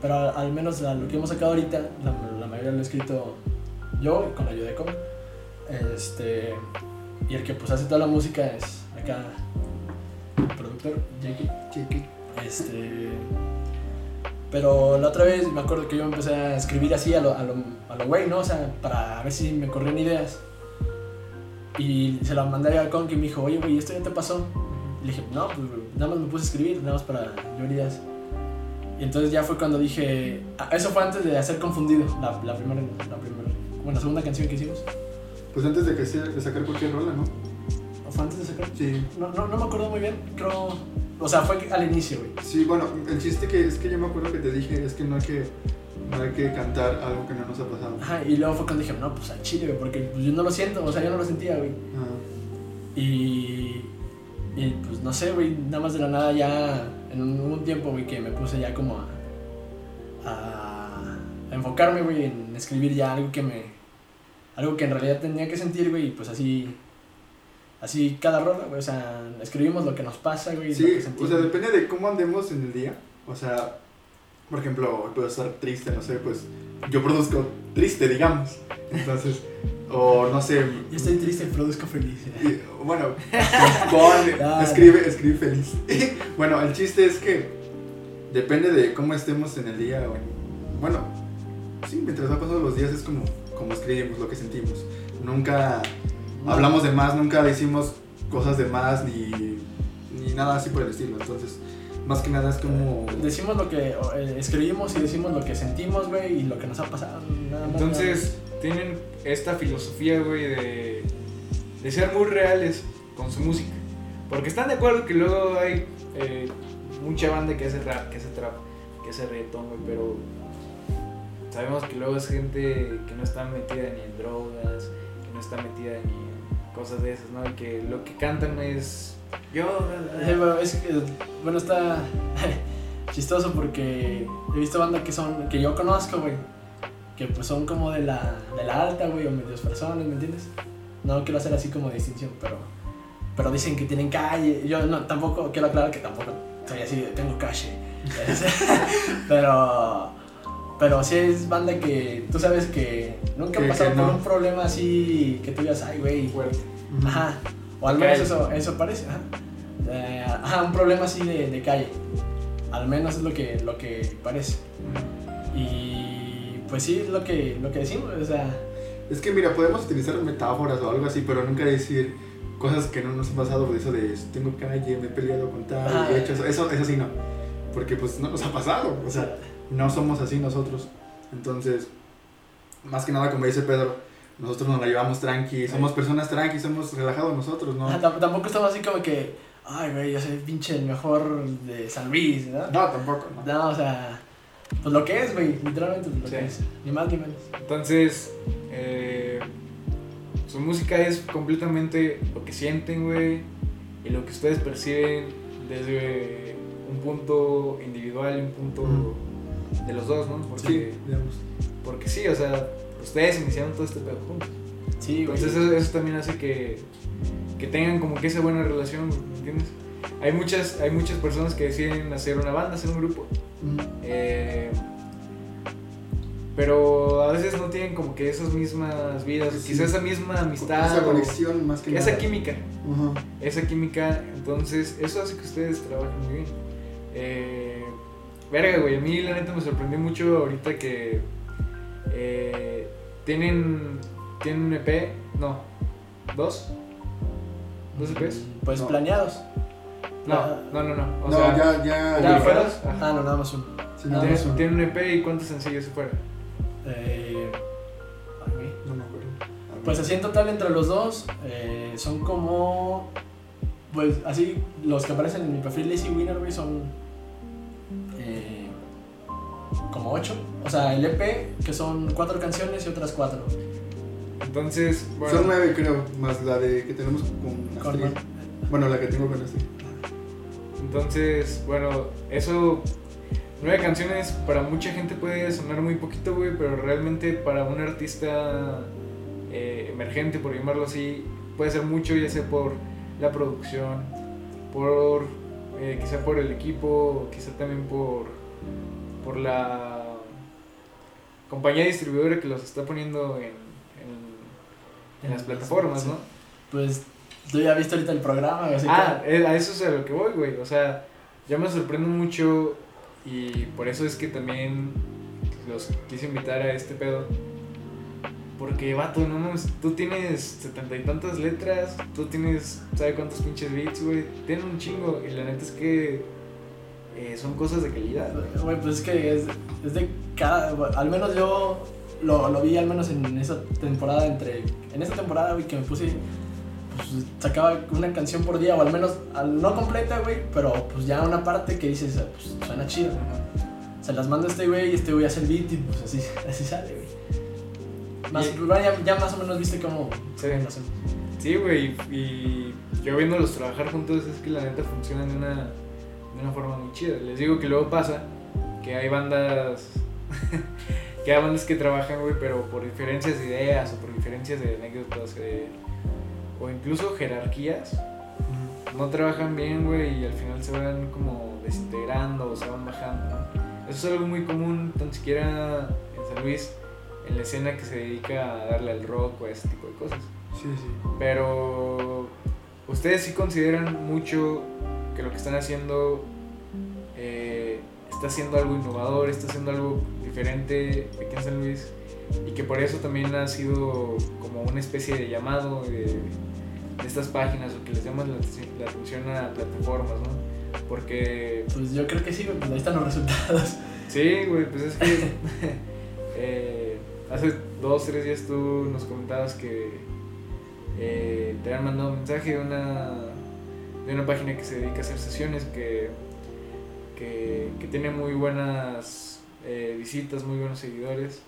Pero al, al menos a lo que hemos sacado ahorita, la, la mayoría lo he escrito yo, con la ayuda de Com. Este, y el que pues hace toda la música es acá, el productor, Jakey. Chiqui. Este. Pero la otra vez me acuerdo que yo empecé a escribir así a lo, a lo, a lo güey, ¿no? O sea, para ver si me corrían ideas. Y se la mandé a Con que me dijo, oye, güey, ¿esto ya te pasó? Y le dije, no, pues nada más me puse a escribir, nada más para yo ideas. Y entonces ya fue cuando dije, ah, eso fue antes de hacer Confundido, la, la primera, la primera, bueno, la segunda canción que hicimos. Pues antes de que sea, de sacar cualquier rola, ¿no? ¿O fue antes de sacar? Sí. No, no, no me acuerdo muy bien, creo. O sea, fue al inicio, güey. Sí, bueno, el chiste que es que yo me acuerdo que te dije es que no hay que, no hay que cantar algo que no nos ha pasado. Ajá, y luego fue cuando dije, no, pues al chile, güey, porque pues, yo no lo siento, o sea, yo no lo sentía, güey. Ah, Y, y pues no sé, güey, nada más de la nada ya, en un, un tiempo, güey, que me puse ya como a, a, a enfocarme, güey, en escribir ya algo que me, algo que en realidad tenía que sentir, güey, y pues así, así cada rola, güey, o sea, escribimos lo que nos pasa, güey, lo Sí, o sea, depende de cómo andemos en el día. O sea, por ejemplo, puedo estar triste, no sé, pues yo produzco triste, digamos. Entonces, o no sé, Yo estoy triste, produzco feliz. y, bueno, pon- escribe, escribe feliz. bueno, el chiste es que depende de cómo estemos en el día. bueno, sí, mientras va pasando los días es como, como escribimos, lo que sentimos. Nunca hablamos de más, nunca decimos cosas de más ni, ni nada así por el estilo. Entonces, más que nada es como... Decimos lo que eh, escribimos y decimos lo que sentimos, güey, y lo que nos ha pasado. Nada más, Entonces, tienen esta filosofía, güey, de, de ser muy reales con su música. Porque están de acuerdo que luego hay eh, mucha banda que hace rap, que hace trap, que hace reggaetón, güey, pero sabemos que luego es gente que no está metida ni en drogas, que no está metida ni en cosas de esas, ¿no? Y que lo que cantan es... Yo... Eh, bueno, es que, bueno, está chistoso porque he visto bandas que son, que yo conozco, güey, que pues son como de la, de la alta, güey, o medios personas, ¿me entiendes? No quiero hacer así como distinción, pero, pero dicen que tienen calle. Yo no, tampoco, quiero aclarar que tampoco soy así tengo calle. pero, pero sí es banda que tú sabes que nunca han pasado por no. un problema así que tú digas, ay, güey, fuerte. Ajá. O al menos eso, eso parece. Ajá. Eh, ajá, un problema así de, de calle. Al menos es lo que, lo que parece. Y pues sí, es lo que, lo que decimos. O sea, Es que mira, podemos utilizar metáforas o algo así, pero nunca decir cosas que no nos han pasado, por eso de tengo calle, me he peleado con tal, Ah. he hecho eso, eso, eso sí no. Porque pues no nos ha pasado, o sea, no somos así nosotros. Entonces, más que nada como dice Pedro, nosotros nos la llevamos tranqui, somos personas tranqui, somos relajados nosotros, ¿no? tam- tampoco estamos así como que, ay, güey, yo soy pinche el mejor de San Luis, ¿no? No, tampoco, no. No, o sea, pues lo que es, güey, literalmente lo Sí. que es. Ni más ni menos. Entonces, eh, su música es completamente lo que sienten, güey, y lo que ustedes perciben desde un punto individual y un punto. De los dos, ¿no? Sí, Porque, digamos. porque sí, o sea, ustedes iniciaron todo este pedo juntos. Sí, güey. Entonces eso, eso también hace que, que tengan como que esa buena relación, güey, ¿me ¿entiendes? Hay muchas, hay muchas personas que deciden hacer una banda, hacer un grupo, eh, pero a veces no tienen como que esas mismas vidas, Sí. quizás esa misma amistad, Esa conexión más que esa nada. química, Ujú. esa química, entonces eso hace que ustedes trabajen muy bien. Eh, verga, güey, a mí la neta me sorprendió mucho ahorita que eh, tienen, tienen un EP, no, dos, dos EPs. Pues No. planeados. No, Ah. no, no, no. O no, sea, ya, ya. ¿ya fueras? Ah, no, nada más uno. Sí, nada Tiene, más uno. tiene un EP y cuántos sencillos se fueron. Eh, ay, güey. No me acuerdo. Pues así en total entre los dos eh, son como. Pues así, los que aparecen en mi perfil Lazy Winner, güey, son. Como ocho. O sea, el EP, que son cuatro canciones y otras cuatro. Entonces, bueno, Son nueve, creo, más la de que tenemos con Con- Astrid. Bueno, la que tengo con Astrid. entonces, bueno, eso nueve canciones para mucha gente puede sonar muy poquito, güey, pero realmente para un artista eh, emergente, por llamarlo así, puede ser mucho, ya sea por la producción, por eh, quizá por el equipo, quizá también por por la compañía distribuidora que los está poniendo en, en, en las plataformas, ¿no? Pues tú ya viste ahorita el programa, así Ah, que. eh, a eso es a lo que voy, güey. O sea, ya me sorprendo mucho y por eso es que también los quise invitar a este pedo. Porque, vato, no mames, tú tienes setenta y tantas letras, tú tienes, ¿sabe cuántos pinches beats, güey? Tienen un chingo y la neta es que eh, son cosas de calidad, güey. Pues es que es, es de cada. bueno, Al menos yo lo, lo vi, al menos en esa temporada, entre. En esa temporada, güey, que me puse. Pues sacaba una canción por día, o al menos, al- no completa, güey, pero pues ya una parte que dices, pues suena chido. Se las manda este güey y este güey hace el beat y pues así, así sale, güey. Más, Y- ya, ya más o menos viste cómo, Sí. hacemos. Sí, güey, y yo viéndolos trabajar juntos es que la neta funcionan de una, de una forma muy chida. Les digo que luego pasa que hay bandas que hay bandas que trabajan, güey, pero por diferencias de ideas o por diferencias de anécdotas eh, o incluso jerarquías, no trabajan bien, güey, y al final se van como desintegrando o se van bajando, ¿no? Eso es algo muy común, tan siquiera en San Luis, en la escena que se dedica a darle al rock o a ese tipo de cosas. Sí, sí. Pero ustedes sí consideran mucho que lo que están haciendo eh, está haciendo algo innovador, está haciendo algo diferente aquí en San Luis y que por eso también ha sido como una especie de llamado de, de estas páginas o que les llaman la, atención- la atención a plataformas, ¿no? Porque Pues yo creo que sí, pues ahí están los resultados. Sí, güey, pues es que eh, hace dos, tres días tú nos comentabas que eh, te habían mandado un mensaje de una, de una página que se dedica a hacer sesiones que, que, que tiene muy buenas eh, visitas, muy buenos seguidores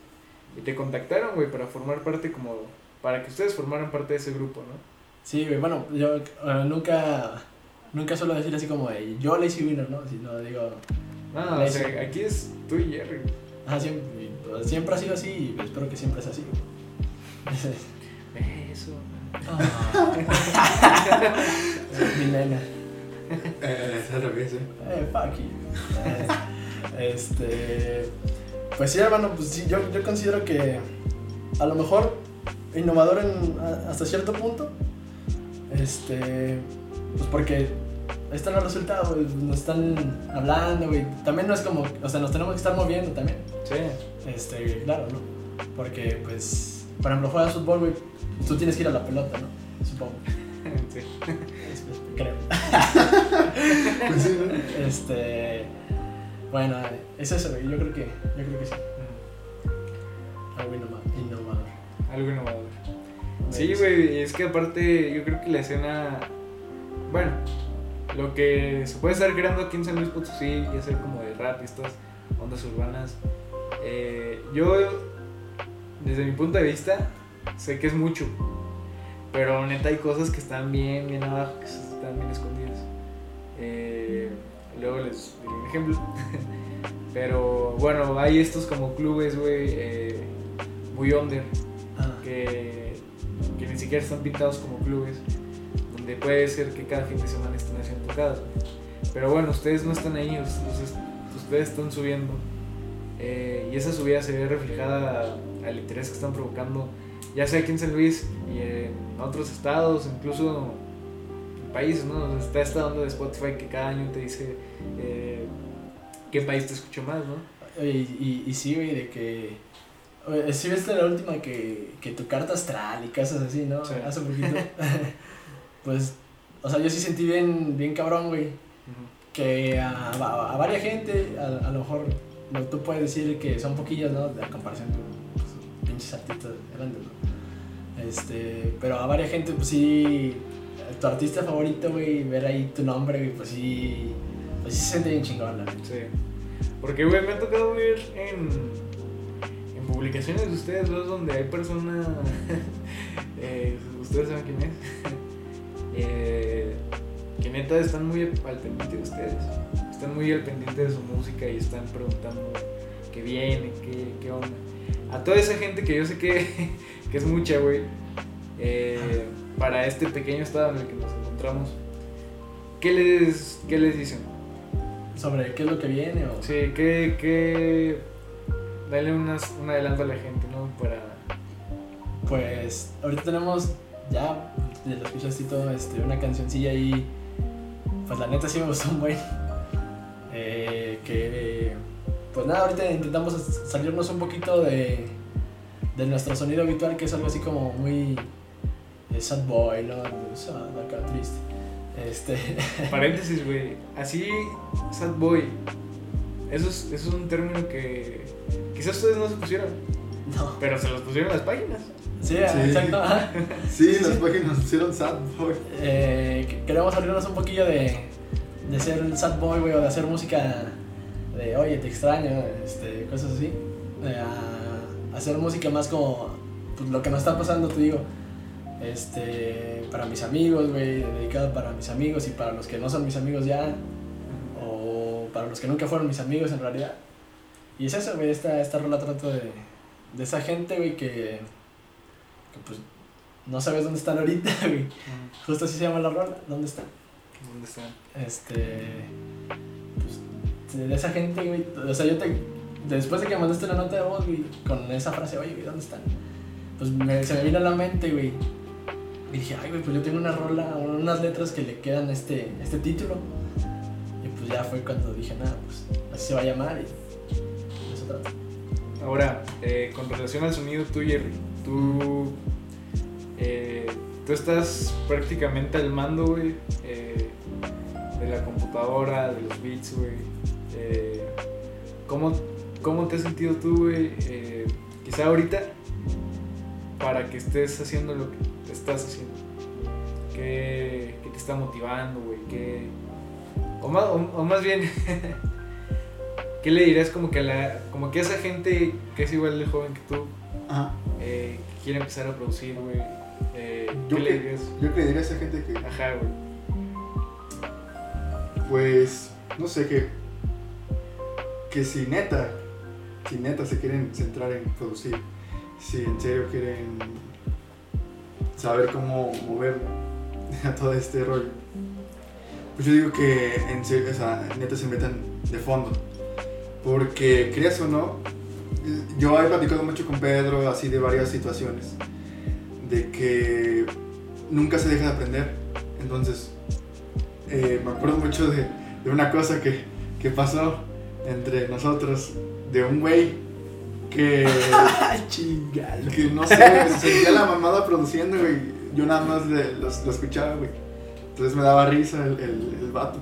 y te contactaron, güey, para formar parte como, para que ustedes formaran parte de ese grupo, ¿no? Sí, güey, bueno, yo nunca, nunca suelo decir así como, de, yo Lazy Winner, ¿no? Si no digo, No, o sea, aquí es tú y Jerry. ah, siempre, pues, siempre ha sido así y espero que siempre sea así. Eso. Mi nena. Eh, revés, ¿eh? Eh, fuck you. Eh, este. Pues sí, hermano, pues sí, yo, yo considero que a lo mejor innovador en, a- hasta cierto punto. Este. Pues porque ahí están los resultados, güey, Nos están hablando, güey. También no es como. O sea, nos tenemos que estar moviendo también. Sí. Este, claro, ¿no? Porque, pues. Por ejemplo, juegas fútbol, güey. Tú tienes que ir a la pelota, ¿no? Supongo. sí. Creo. Pues sí, ¿no? Este. Bueno, es eso, güey. Yo creo que, yo creo que sí. Algo innova- innovador. Algo innovador. Sí, güey, es que aparte yo creo que la escena, bueno, lo que se puede estar creando aquí en San Luis Potosí, ya sea como de rap y estas ondas urbanas, eh, yo desde mi punto de vista sé que es mucho, Pero neta hay cosas que están bien, bien abajo, que están bien escondidas. Eh, luego les diré un ejemplo. Pero bueno, hay estos como clubes, güey, eh, muy under, Ah, que, que ni siquiera están pintados como clubes, donde puede ser que cada fin de semana estén haciendo tocadas. Pero bueno, ustedes no están ahí, ustedes, ustedes están subiendo. eh, y esa subida se ve reflejada al interés que están provocando, ya sea aquí en San Luis y en otros estados, incluso en países, ¿no? Está esta onda de Spotify que cada año te dice eh, qué país te escucha más, ¿no? Y, y, y sí, güey, de que. Oye, sí, viste la última que, que tu carta astral y cosas así, ¿no? Sí. Hace poquito. pues, o sea, yo sí sentí bien, bien cabrón, güey. Que a, a, a varias gente, a, a lo mejor tú puedes decir que son poquillos, ¿no? A comparación pues, pinches artistas grandes, ¿no? Este, pero a varias gente, pues sí, tu artista favorito, güey, ver ahí tu nombre, güey, pues sí, pues sí se siente bien chingón. Sí. Porque, güey, me ha tocado ver en, en publicaciones de ustedes dos donde hay personas. eh, ustedes saben quién es. eh, que neta están muy al pendiente de ustedes. Están muy al pendiente de su música y están preguntando qué viene, qué, qué onda. A toda esa gente que yo sé que, que es mucha, güey. eh, para este pequeño estado en el que nos encontramos. ¿Qué les, qué les dicen? Sobre qué es lo que viene o... Sí, que, que dale unas, un adelanto a la gente, ¿no? Para... Pues ahorita tenemos ya, ya lo escuchaste y todo, este, una cancioncilla ahí, pues la neta sí me gustó un buen. Eh, que, pues nada, ahorita intentamos salirnos un poquito de, de nuestro sonido habitual, que es algo así como muy eh, sad boy, ¿no? Sad, acá triste. Este, Paréntesis, güey. Así, sad boy. Eso es, eso es un término que quizás ustedes no se pusieron, no. pero se los pusieron en las páginas. Sí, Sí. exacto. ajá. Sí, Sí, las páginas hicieron sad boy. Eh, que- queremos salirnos un poquillo de, de ser sad boy, güey, o de hacer música de, oye, te extraño, este, cosas así. eh, a hacer música más como pues, lo que nos está pasando, te digo. Este, para mis amigos, güey, dedicado para mis amigos y para los que no son mis amigos ya, o para los que nunca fueron mis amigos en realidad. Y es eso, güey, esta, esta rola trato de, de esa gente, güey, que, que pues no sabes dónde están ahorita, güey. Justo así se llama la rola, ¿dónde están? ¿Dónde están? Este. Pues, de esa gente, güey. O sea, yo te. Después de que mandaste la nota de voz, güey, con esa frase, oye, güey, ¿dónde están? Pues me- se me vino a la mente, güey. Dije, ay, güey, pues yo tengo una rola, unas letras que le quedan este, este título. Y pues ya fue cuando dije, nada, pues así se va a llamar y. Eso trata. Ahora, eh, con relación al sonido tú, Jerry, tú, eh, tú estás prácticamente al mando, güey, eh, de la computadora, de los beats, güey. Eh, ¿cómo, ¿Cómo te has sentido tú, güey? Eh, quizá ahorita, para que estés haciendo lo que estás haciendo. ¿Qué, qué te está motivando, güey? ¿Qué, o, más, o, o más bien, ¿qué le dirías como que a la, como que a esa gente que es igual de joven que tú, Ajá. eh, que quiere empezar a producir, güey? Eh, Yo ¿Qué le dirías? Yo que le diría a esa gente que, Ajá, güey. pues, no sé, que, que si neta, si neta se quieren centrar en producir, si en serio quieren saber cómo mover a todo este rollo, pues yo digo que en serio, o sea, neta se metan de fondo. Porque, creas o no, yo he platicado mucho con Pedro así de varias situaciones, de que nunca se deja de aprender. Entonces, eh, me acuerdo mucho de, de una cosa que, que pasó entre nosotros, de un güey que, ¡Ay, chingalo! que no sé, se sentía la mamada produciendo, güey. Yo nada más le- lo, lo escuchaba, güey. Entonces me daba risa el, el, el vato.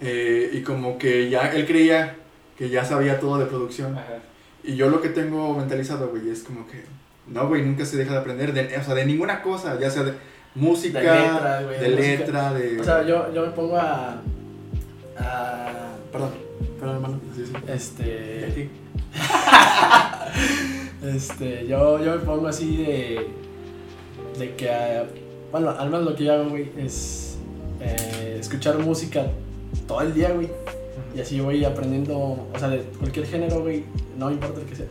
Eh, y como que ya él creía que ya sabía todo de producción. Ajá. Y yo lo que tengo mentalizado, güey, es como que, no, güey, nunca se deja de aprender, de, o sea, de ninguna cosa, ya sea de música, De letra, güey, de música. letra, de... O sea, yo, yo me pongo a. a perdón, perdón, hermano. Sí, sí. Este. este, yo, yo me pongo así de. de que, ah, bueno, al menos lo que yo hago, güey, es eh, escuchar música todo el día, güey. Y así voy aprendiendo, o sea, de cualquier género, güey, no importa el que sea.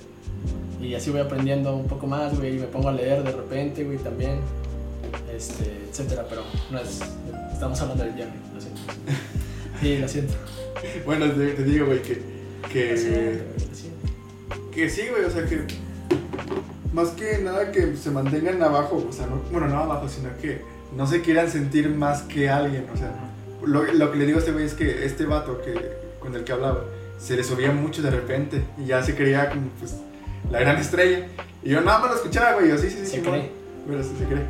Y así voy aprendiendo un poco más, güey, y me pongo a leer de repente, güey, también, este, etcétera, pero no es, estamos hablando del día, güey, lo siento. Sí, lo siento. Bueno, te, te digo, güey, que. Que lo siento. Que sí, güey, o sea que. Más que nada que se mantengan abajo, o sea, no, bueno, no abajo, sino que no se quieran sentir más que alguien, o sea. Lo, lo que le digo a este güey es que este vato que, con el que hablaba se le subía mucho de repente y ya se creía como pues la gran estrella. Y yo nada más lo escuchaba, güey, yo sí, sí, sí, Se sí, cree. Pero sí se cree.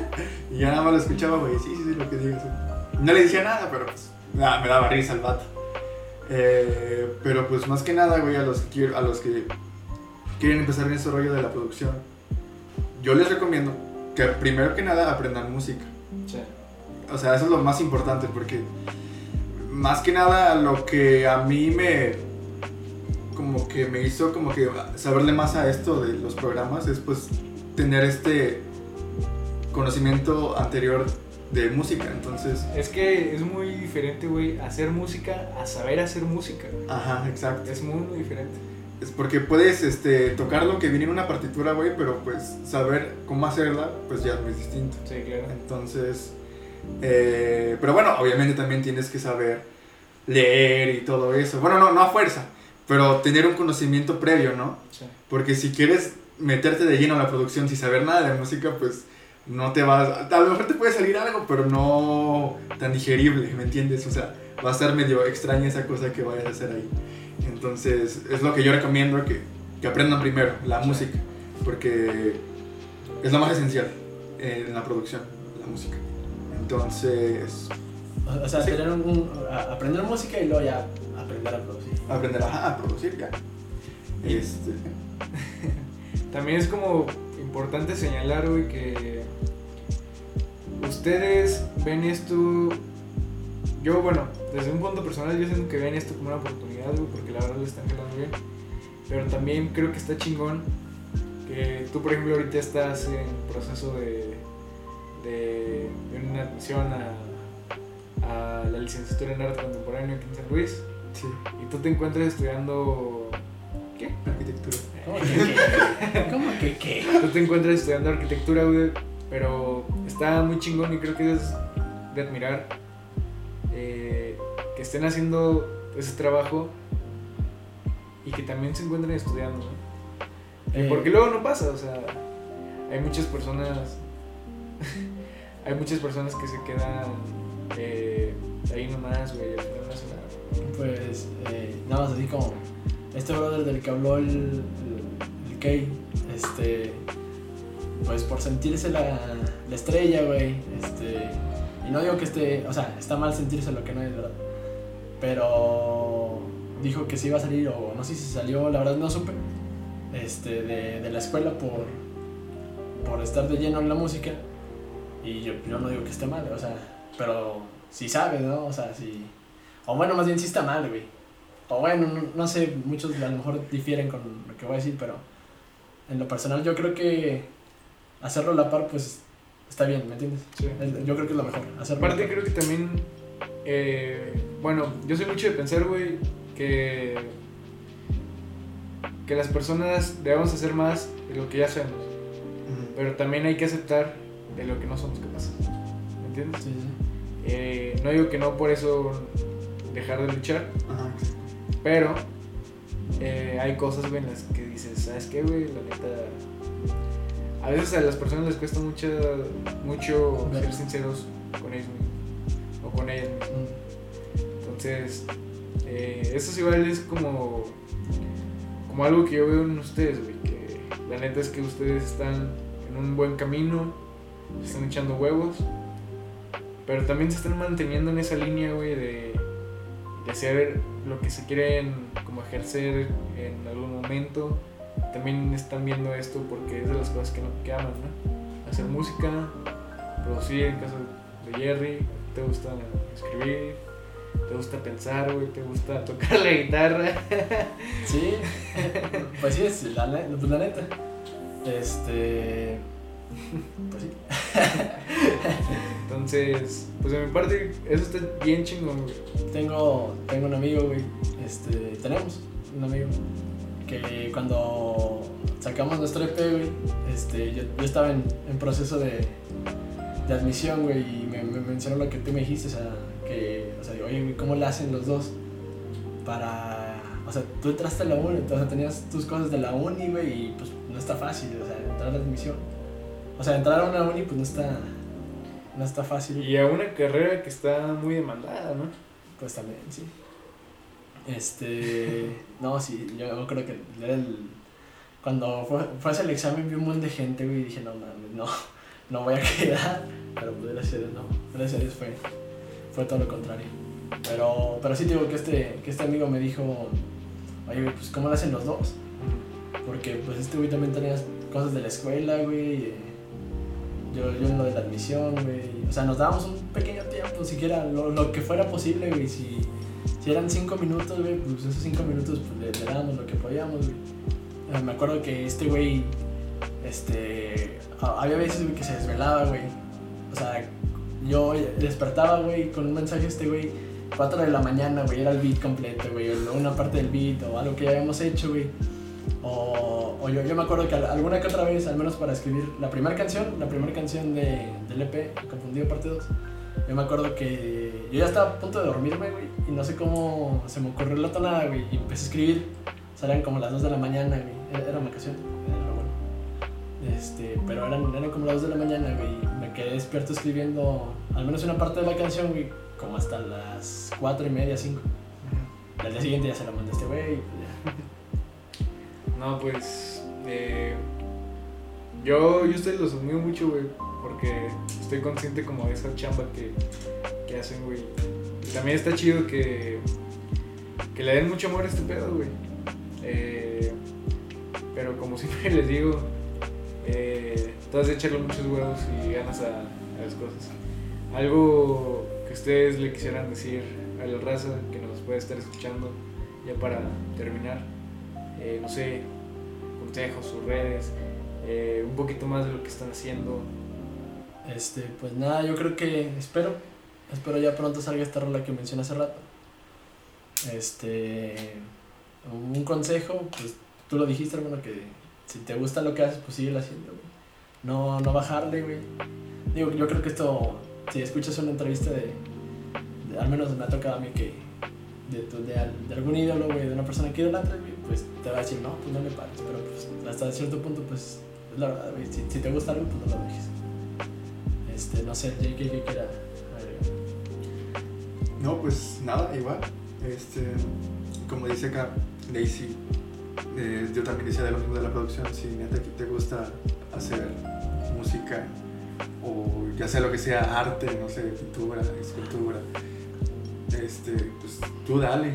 y yo nada más lo escuchaba, güey, sí, sí, sí, lo que digas. No le decía nada, pero pues nada, me daba risa el vato. Eh, pero pues más que nada, güey, a los que, quiero- a los que quieren empezar en ese rollo de la producción, yo les recomiendo que primero que nada aprendan música. Sí. O sea, eso es lo más importante porque más que nada lo que a mí me como que me hizo como que saberle más a esto de los programas es pues tener este conocimiento anterior de música. Entonces, Es que es muy diferente, güey, hacer música a saber hacer música. ajá, exacto. Es muy, muy diferente. Es porque puedes este, tocar lo que viene en una partitura, güey, pero pues saber cómo hacerla, pues ya es muy distinto. Sí, claro. Entonces, eh, pero bueno, obviamente también tienes que saber leer y todo eso. Bueno, no, no a fuerza, pero tener un conocimiento previo, ¿no? Sí. Porque si quieres meterte de lleno a la producción sin saber nada de música, pues no te vas... A lo mejor te puede salir algo, pero no tan digerible, ¿me entiendes? O sea, va a estar medio extraña esa cosa que vayas a hacer ahí. Entonces, es lo que yo recomiendo, que, que aprendan primero, la Sí. música, porque es lo más esencial en la producción, la música. Entonces, O, o sea, Sí. tener un, un- a- aprender música y luego ya aprender a producir. aprender ajá, a producir ya. Este, También es como importante señalar, güey, que ustedes ven esto. Yo, bueno, desde un punto personal, yo siento que ven esto como una oportunidad, güey, porque la verdad lo están jalando bien. Pero también creo que está chingón que tú, por ejemplo, ahorita estás en proceso de, de, de una admisión a, a la licenciatura en arte contemporáneo aquí en San Luis sí, y tú te encuentras estudiando. ¿Qué? arquitectura. ¿Cómo que qué? ¿Cómo que qué? Tú te encuentras estudiando arquitectura, güey, pero está muy chingón y creo que es de admirar eh, que estén haciendo ese trabajo y que también se encuentren estudiando, ¿no? Eh, Porque luego no pasa, o sea, hay muchas personas, hay muchas personas que se quedan eh, ahí nomás, güey, al final no hacen nada. Pues eh, nada más así como este brother del que habló el, el, el Kay, este, pues por sentirse la, la estrella, güey, este, y no digo que esté, o sea, está mal sentirse lo que no es, ¿verdad? Pero dijo que se iba a salir, o no sé si salió, la verdad no supe, este, de, de la escuela por, por estar de lleno en la música, y yo, yo no digo que esté mal, o sea, pero si sabe, ¿no? O sea, si... O bueno, más bien sí está mal, güey. O bueno, no, no sé, muchos a lo mejor difieren con lo que voy a decir, pero en lo personal yo creo que hacerlo a la par, pues está bien, ¿me entiendes? Sí. Yo creo que es lo mejor. Hacerlo Aparte par. creo que también, eh, bueno, yo soy mucho de pensar, güey, que, que las personas debemos hacer más de lo que ya hacemos, Ujú. pero también hay que aceptar de lo que no somos capaces, ¿me entiendes? Sí, sí. Eh, no digo que no por eso dejar de luchar, Ajá, pero eh, hay cosas, güey, en las que dices, ¿sabes qué, güey? La neta... A veces a las personas les cuesta mucho, mucho ser sinceros con ellos mismos, o con ellas mismas. Mm. Entonces, eh, eso sí igual es como, como algo que yo veo en ustedes, güey, que la neta es que ustedes están en un buen camino, se están echando huevos, pero también se están manteniendo en esa línea, güey, de, de hacer lo que se quieren como ejercer en algún momento. También están viendo esto porque es de las cosas que, no, que aman, ¿no? Hacer música, producir, en caso de Jerry, te gusta escribir, te gusta pensar, güey, te gusta tocar la guitarra. Sí, pues sí, es la, pues la neta. Este. pues sí. Entonces, pues de mi parte, eso está bien chingón, güey. Tengo, tengo un amigo, güey. Este, tenemos un amigo que cuando sacamos nuestro EP, güey, este, yo, estaba en, proceso de, admisión, güey, y me, me mencionó lo que tú me dijiste, o sea, que, o sea, oye, güey, ¿cómo le hacen los dos para, o sea, tú entraste a la uni, sea, tenías tus cosas de la uni, güey, y pues no está fácil, o sea, entrar a la admisión. O sea, entrar a una uni, pues no está, no está fácil. Y a una carrera que está muy demandada, ¿no? Pues también, sí. Este. No, sí, yo creo que era el. Cuando fue, fue el examen vi un montón de gente, güey, y dije, no mames, no, no voy a quedar. Pero pues gracias no. Gracias a Dios fue, fue todo lo contrario. Pero, pero sí digo que este, que este amigo me dijo, oye, pues ¿cómo lo hacen los dos? Porque pues este güey también tenía cosas de la escuela, güey. eh, Yo, en lo de la admisión, güey. O sea, nos dábamos un pequeño tiempo, siquiera lo, que fuera posible, güey. Si, eran cinco minutos, güey, pues esos cinco minutos pues, le, le dábamos lo que podíamos, güey. Eh, Me acuerdo que este güey, este, había veces, que se desvelaba, güey. O sea, yo despertaba, güey, con un mensaje este güey, 4 de la mañana, güey, era el beat completo, güey, una parte del beat, o algo que ya habíamos hecho, güey. O, o yo, yo me acuerdo que al- alguna que otra vez, al menos para escribir la primera canción, la primera canción de, del EP, Confundido Parte 2, yo me acuerdo que yo ya estaba a punto de dormirme, güey, y no sé cómo se me ocurrió la tonada, güey, y empecé a escribir. Salían como las 2 de la mañana, güey, era, era una canción, era bueno. Este, pero eran, eran como las 2 de la mañana, güey, y me quedé despierto escribiendo al menos una parte de la canción, güey, como hasta las 4 y media, 5. Y al día siguiente ya se la mandé a este güey. No, pues. eh, yo, yo ustedes los mucho, güey. Porque estoy consciente como de esa chamba que, que hacen, güey. Y también está chido que. Que le den mucho amor a este pedo, güey. Eh, pero como siempre les digo, eh, tú has de echarle muchos huevos y ganas a, a las cosas. Algo que ustedes le quisieran decir a la raza que nos puede estar escuchando, ya para terminar, eh, no sé, consejos, sus redes, eh, un poquito más de lo que están haciendo. Este, pues nada, yo creo que espero, espero ya pronto salga esta rola que mencioné hace rato. Este, un consejo, pues tú lo dijiste, hermano, que si te gusta lo que haces, pues síguelo haciendo, güey. No, no bajarle, güey. Digo, yo creo que esto, si escuchas una entrevista de- al menos me ha tocado a mí que, de, tu- de, de algún ídolo, güey, de una persona que idolatra, pues te va a decir, no, pues no le pares, pero pues hasta cierto punto, pues es la verdad, güey. Si, te gusta algo, pues no lo dejes. Este, no sé, JK que quiera agregar. No, pues nada, igual. Este, como dice acá Daisy, eh, yo también decía de lo mismo de la producción. Si neta que te gusta hacer música o ya sea lo que sea, arte, no sé, pintura, escultura, este, pues tú dale.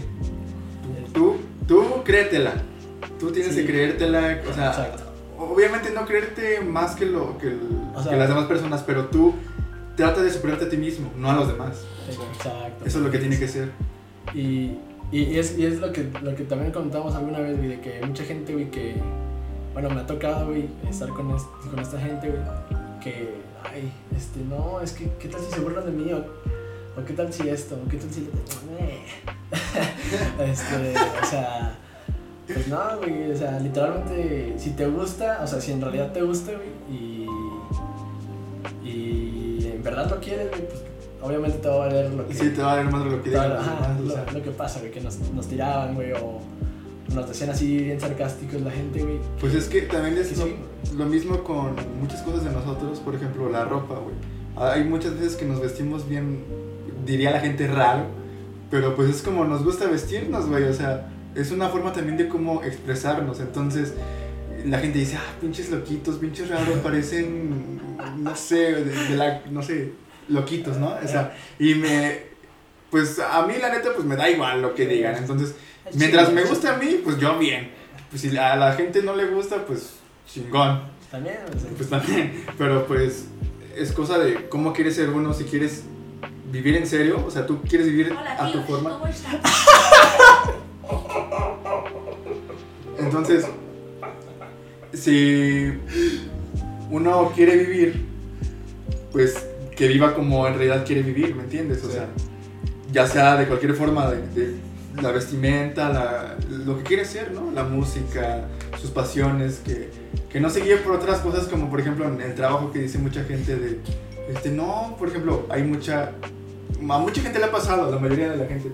Tú, tú, tú créetela. Tú tienes Sí. que creértela. O sea, Exacto. obviamente no creerte más que, lo, que, el- O sea- que las demás personas, pero tú trata de superarte a ti mismo, no a los demás. Exacto. Eso es lo que tiene que ser. Y, y, es, y es lo, que, lo que también contamos alguna vez, güey, de que mucha gente, güey, que, bueno, me ha tocado, güey, estar con, es- con esta gente, güey, que, ay, este, no, es que, ¿qué tal si se burlan de mí? O, o qué tal si esto, o qué tal si... Eh. este, o sea, pues no, güey, o sea, literalmente, si te gusta, o sea, si en realidad te gusta, güey, y, y en verdad lo quieres, güey, pues obviamente te va a valer lo que... Sí, te va a dar más de lo que digan los demás, o lo, sea. lo que pasa, güey, que nos, nos tiraban, güey, o nos decían así bien sarcásticos la gente, güey. Pues es que también es que lo, sí. lo mismo con muchas cosas de nosotros, por ejemplo, la ropa, güey. Hay muchas veces que nos vestimos bien, diría la gente raro, pero pues es como nos gusta vestirnos, güey, o sea, es una forma también de cómo expresarnos, entonces la gente dice, ah, pinches loquitos, pinches raros, parecen, no sé, de, de la, no sé, loquitos, ¿no? O sea, y me, pues a mí la neta, pues me da igual lo que digan, entonces... Es Mientras me es guste a mí, pues yo bien. Pues si a la gente no le gusta, pues chingón. También, o sea, Pues también. Pero pues es cosa de cómo quieres ser uno, si quieres vivir en serio, o sea, tú quieres vivir Hola, a tu forma. ¿cómo estás? Entonces, si uno quiere vivir, pues que viva como en realidad quiere vivir, ¿me entiendes? O Sí. sea, ya sea de cualquier forma, de, de la vestimenta, la- lo que quiere ser, ¿no? La música, sus pasiones, que, que no se guíe por otras cosas como por ejemplo en el trabajo que dice mucha gente de, este, no, por ejemplo, hay mucha, a mucha gente le ha pasado, a la mayoría de la gente,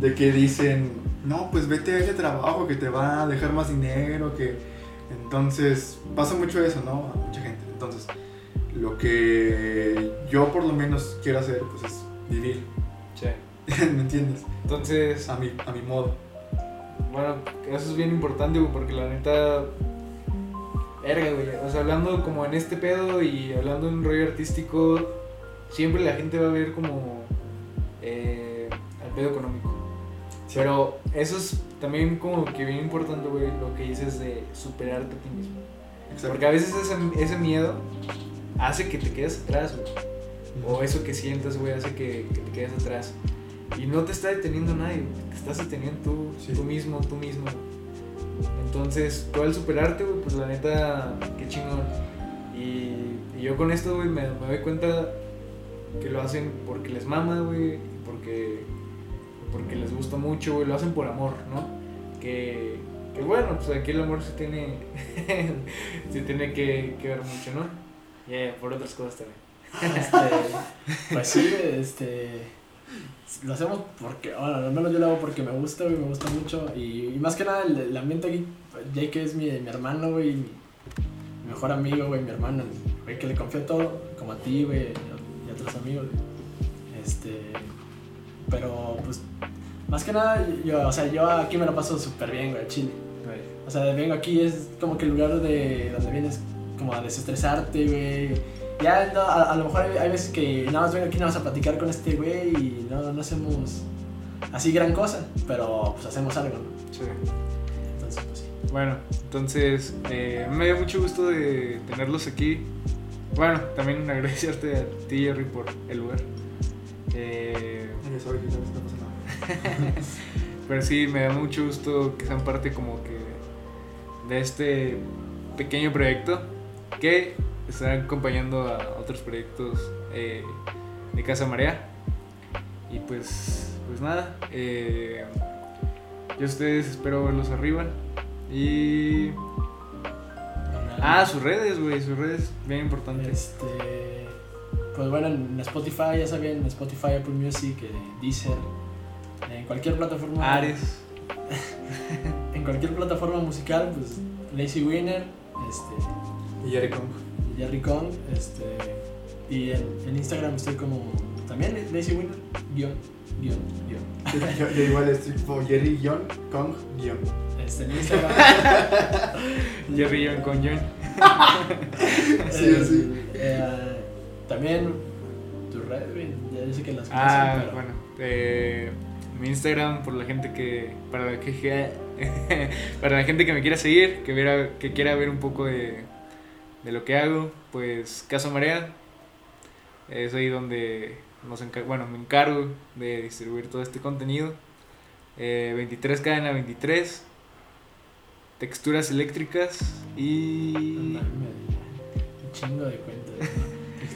de que dicen, no, pues vete a ese trabajo que te va a dejar más dinero, que entonces pasa mucho eso, ¿no? A mucha gente. Entonces, lo que yo por lo menos quiero hacer, pues es vivir, Sí. ¿me entiendes? Entonces, A mi, a mi modo. bueno, eso es bien importante, güey, porque la neta. Verga, güey. O sea, hablando como en este pedo y hablando en un rollo artístico, siempre la gente va a ver como. Eh, al pedo económico. Pero eso es también como que bien importante, güey, lo que dices de superarte a ti mismo. Exacto. Porque a veces ese, ese miedo hace que te quedes atrás, güey. O eso que sientas, güey, hace que, que te quedes atrás. Y no te está deteniendo nadie, güey, te estás deteniendo tú, Sí. tú mismo, tú mismo. Entonces, tú al superarte, güey, pues la neta, qué chingón. Y, y yo con esto, güey, me, me doy cuenta que lo hacen porque les mama, güey, porque, porque les gusta mucho, güey, lo hacen por amor, ¿no? Que, que bueno, pues aquí el amor se tiene, se tiene que, que ver mucho, ¿no? Y por otras cosas también. Este, pues sí, este. Lo hacemos porque, bueno, al menos yo lo hago porque me gusta, güey, me gusta mucho. Y, y más que nada, el, el ambiente aquí, Jake es mi, mi hermano, güey, mi, mi mejor amigo, güey, mi hermano, güey, que le confío todo, como a ti, güey, y a- y a otros amigos, güey. Este. Pero, pues, más que nada, yo, o sea, yo aquí me lo paso súper bien, güey, chile. O sea, vengo aquí, es como que el lugar de donde vienes como a desestresarte, güey. Ya, no, a, a lo mejor hay, hay veces que nada más vengo aquí nada más a platicar con este güey y no, no hacemos así gran cosa, pero pues hacemos algo, ¿no? Sí. Entonces, pues sí. Bueno, entonces eh, me dio mucho gusto de tenerlos aquí. Bueno, también agradecerte a ti, Jerry, por el lugar. Eh, Oye, sorry, no pasa nada. pero sí, me da mucho gusto que sean parte como que de este pequeño proyecto que está acompañando a otros proyectos eh, de Casa Marea. Y pues, pues nada, eh, yo a ustedes espero verlos arriba. Y... Ah, sus redes, güey, sus redes, bien importantes. Este, pues bueno, en Spotify, ya saben, en Spotify, Apple Music, eh, Deezer, en cualquier plataforma. Ares. En cualquier plataforma musical, pues Lazy Winner, este, Y Jerry Kong. Jerry Kong, este, y en, en Instagram estoy como también Lazy Winner, guion, guion, guion. Yo, yo igual estoy tipo Jerry John Kong guion. Este, en Instagram. Jerry John con John. Sí, eh, sí. eh, también tu red, ya sé que las conocen, Ah, pero- bueno. eh, mi Instagram, por la gente que. Para la, que, para la gente que me quiera seguir, que, viera, que quiera ver un poco de, de lo que hago, pues Casa Marea. Es ahí donde nos bueno, me encargo de distribuir todo este contenido. Eh, 23 cadena 23. Texturas eléctricas y. Un chingo de cuentas.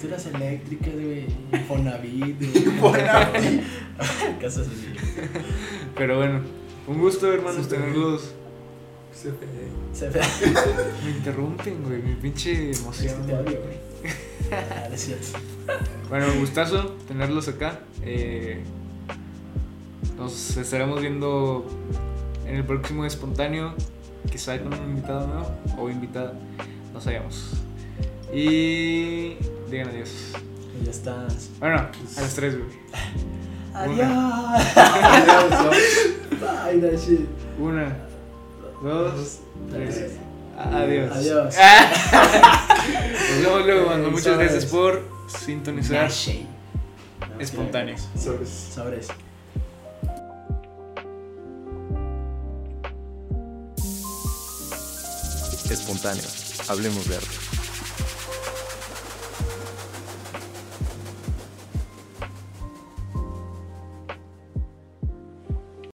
¿No? Texturas eléctricas, güey. Infonavit, güey. Infonavit. Casas así. Pero bueno, un gusto, hermanos, Sí, tenerlos. Se ve. Se ve. Me interrumpen, güey, mi pinche Es emoción. te odio, güey. Ah, es cierto. Bueno, un gustazo tenerlos acá. Eh, nos estaremos viendo en el próximo espontáneo, quizá con un invitado nuevo o invitada, no sabemos. Y digan adiós. Y ya estás. Bueno, a las tres, güey. Adiós. Adiós, Bye, that shit. Una, dos, tres. Adiós. Adiós. Nos vemos luego, mano. Eh, Muchas sobres. gracias por sintonizar. Nashe. Espontáneo. Sobres. Sobres. Espontáneo. Hablemos de arte.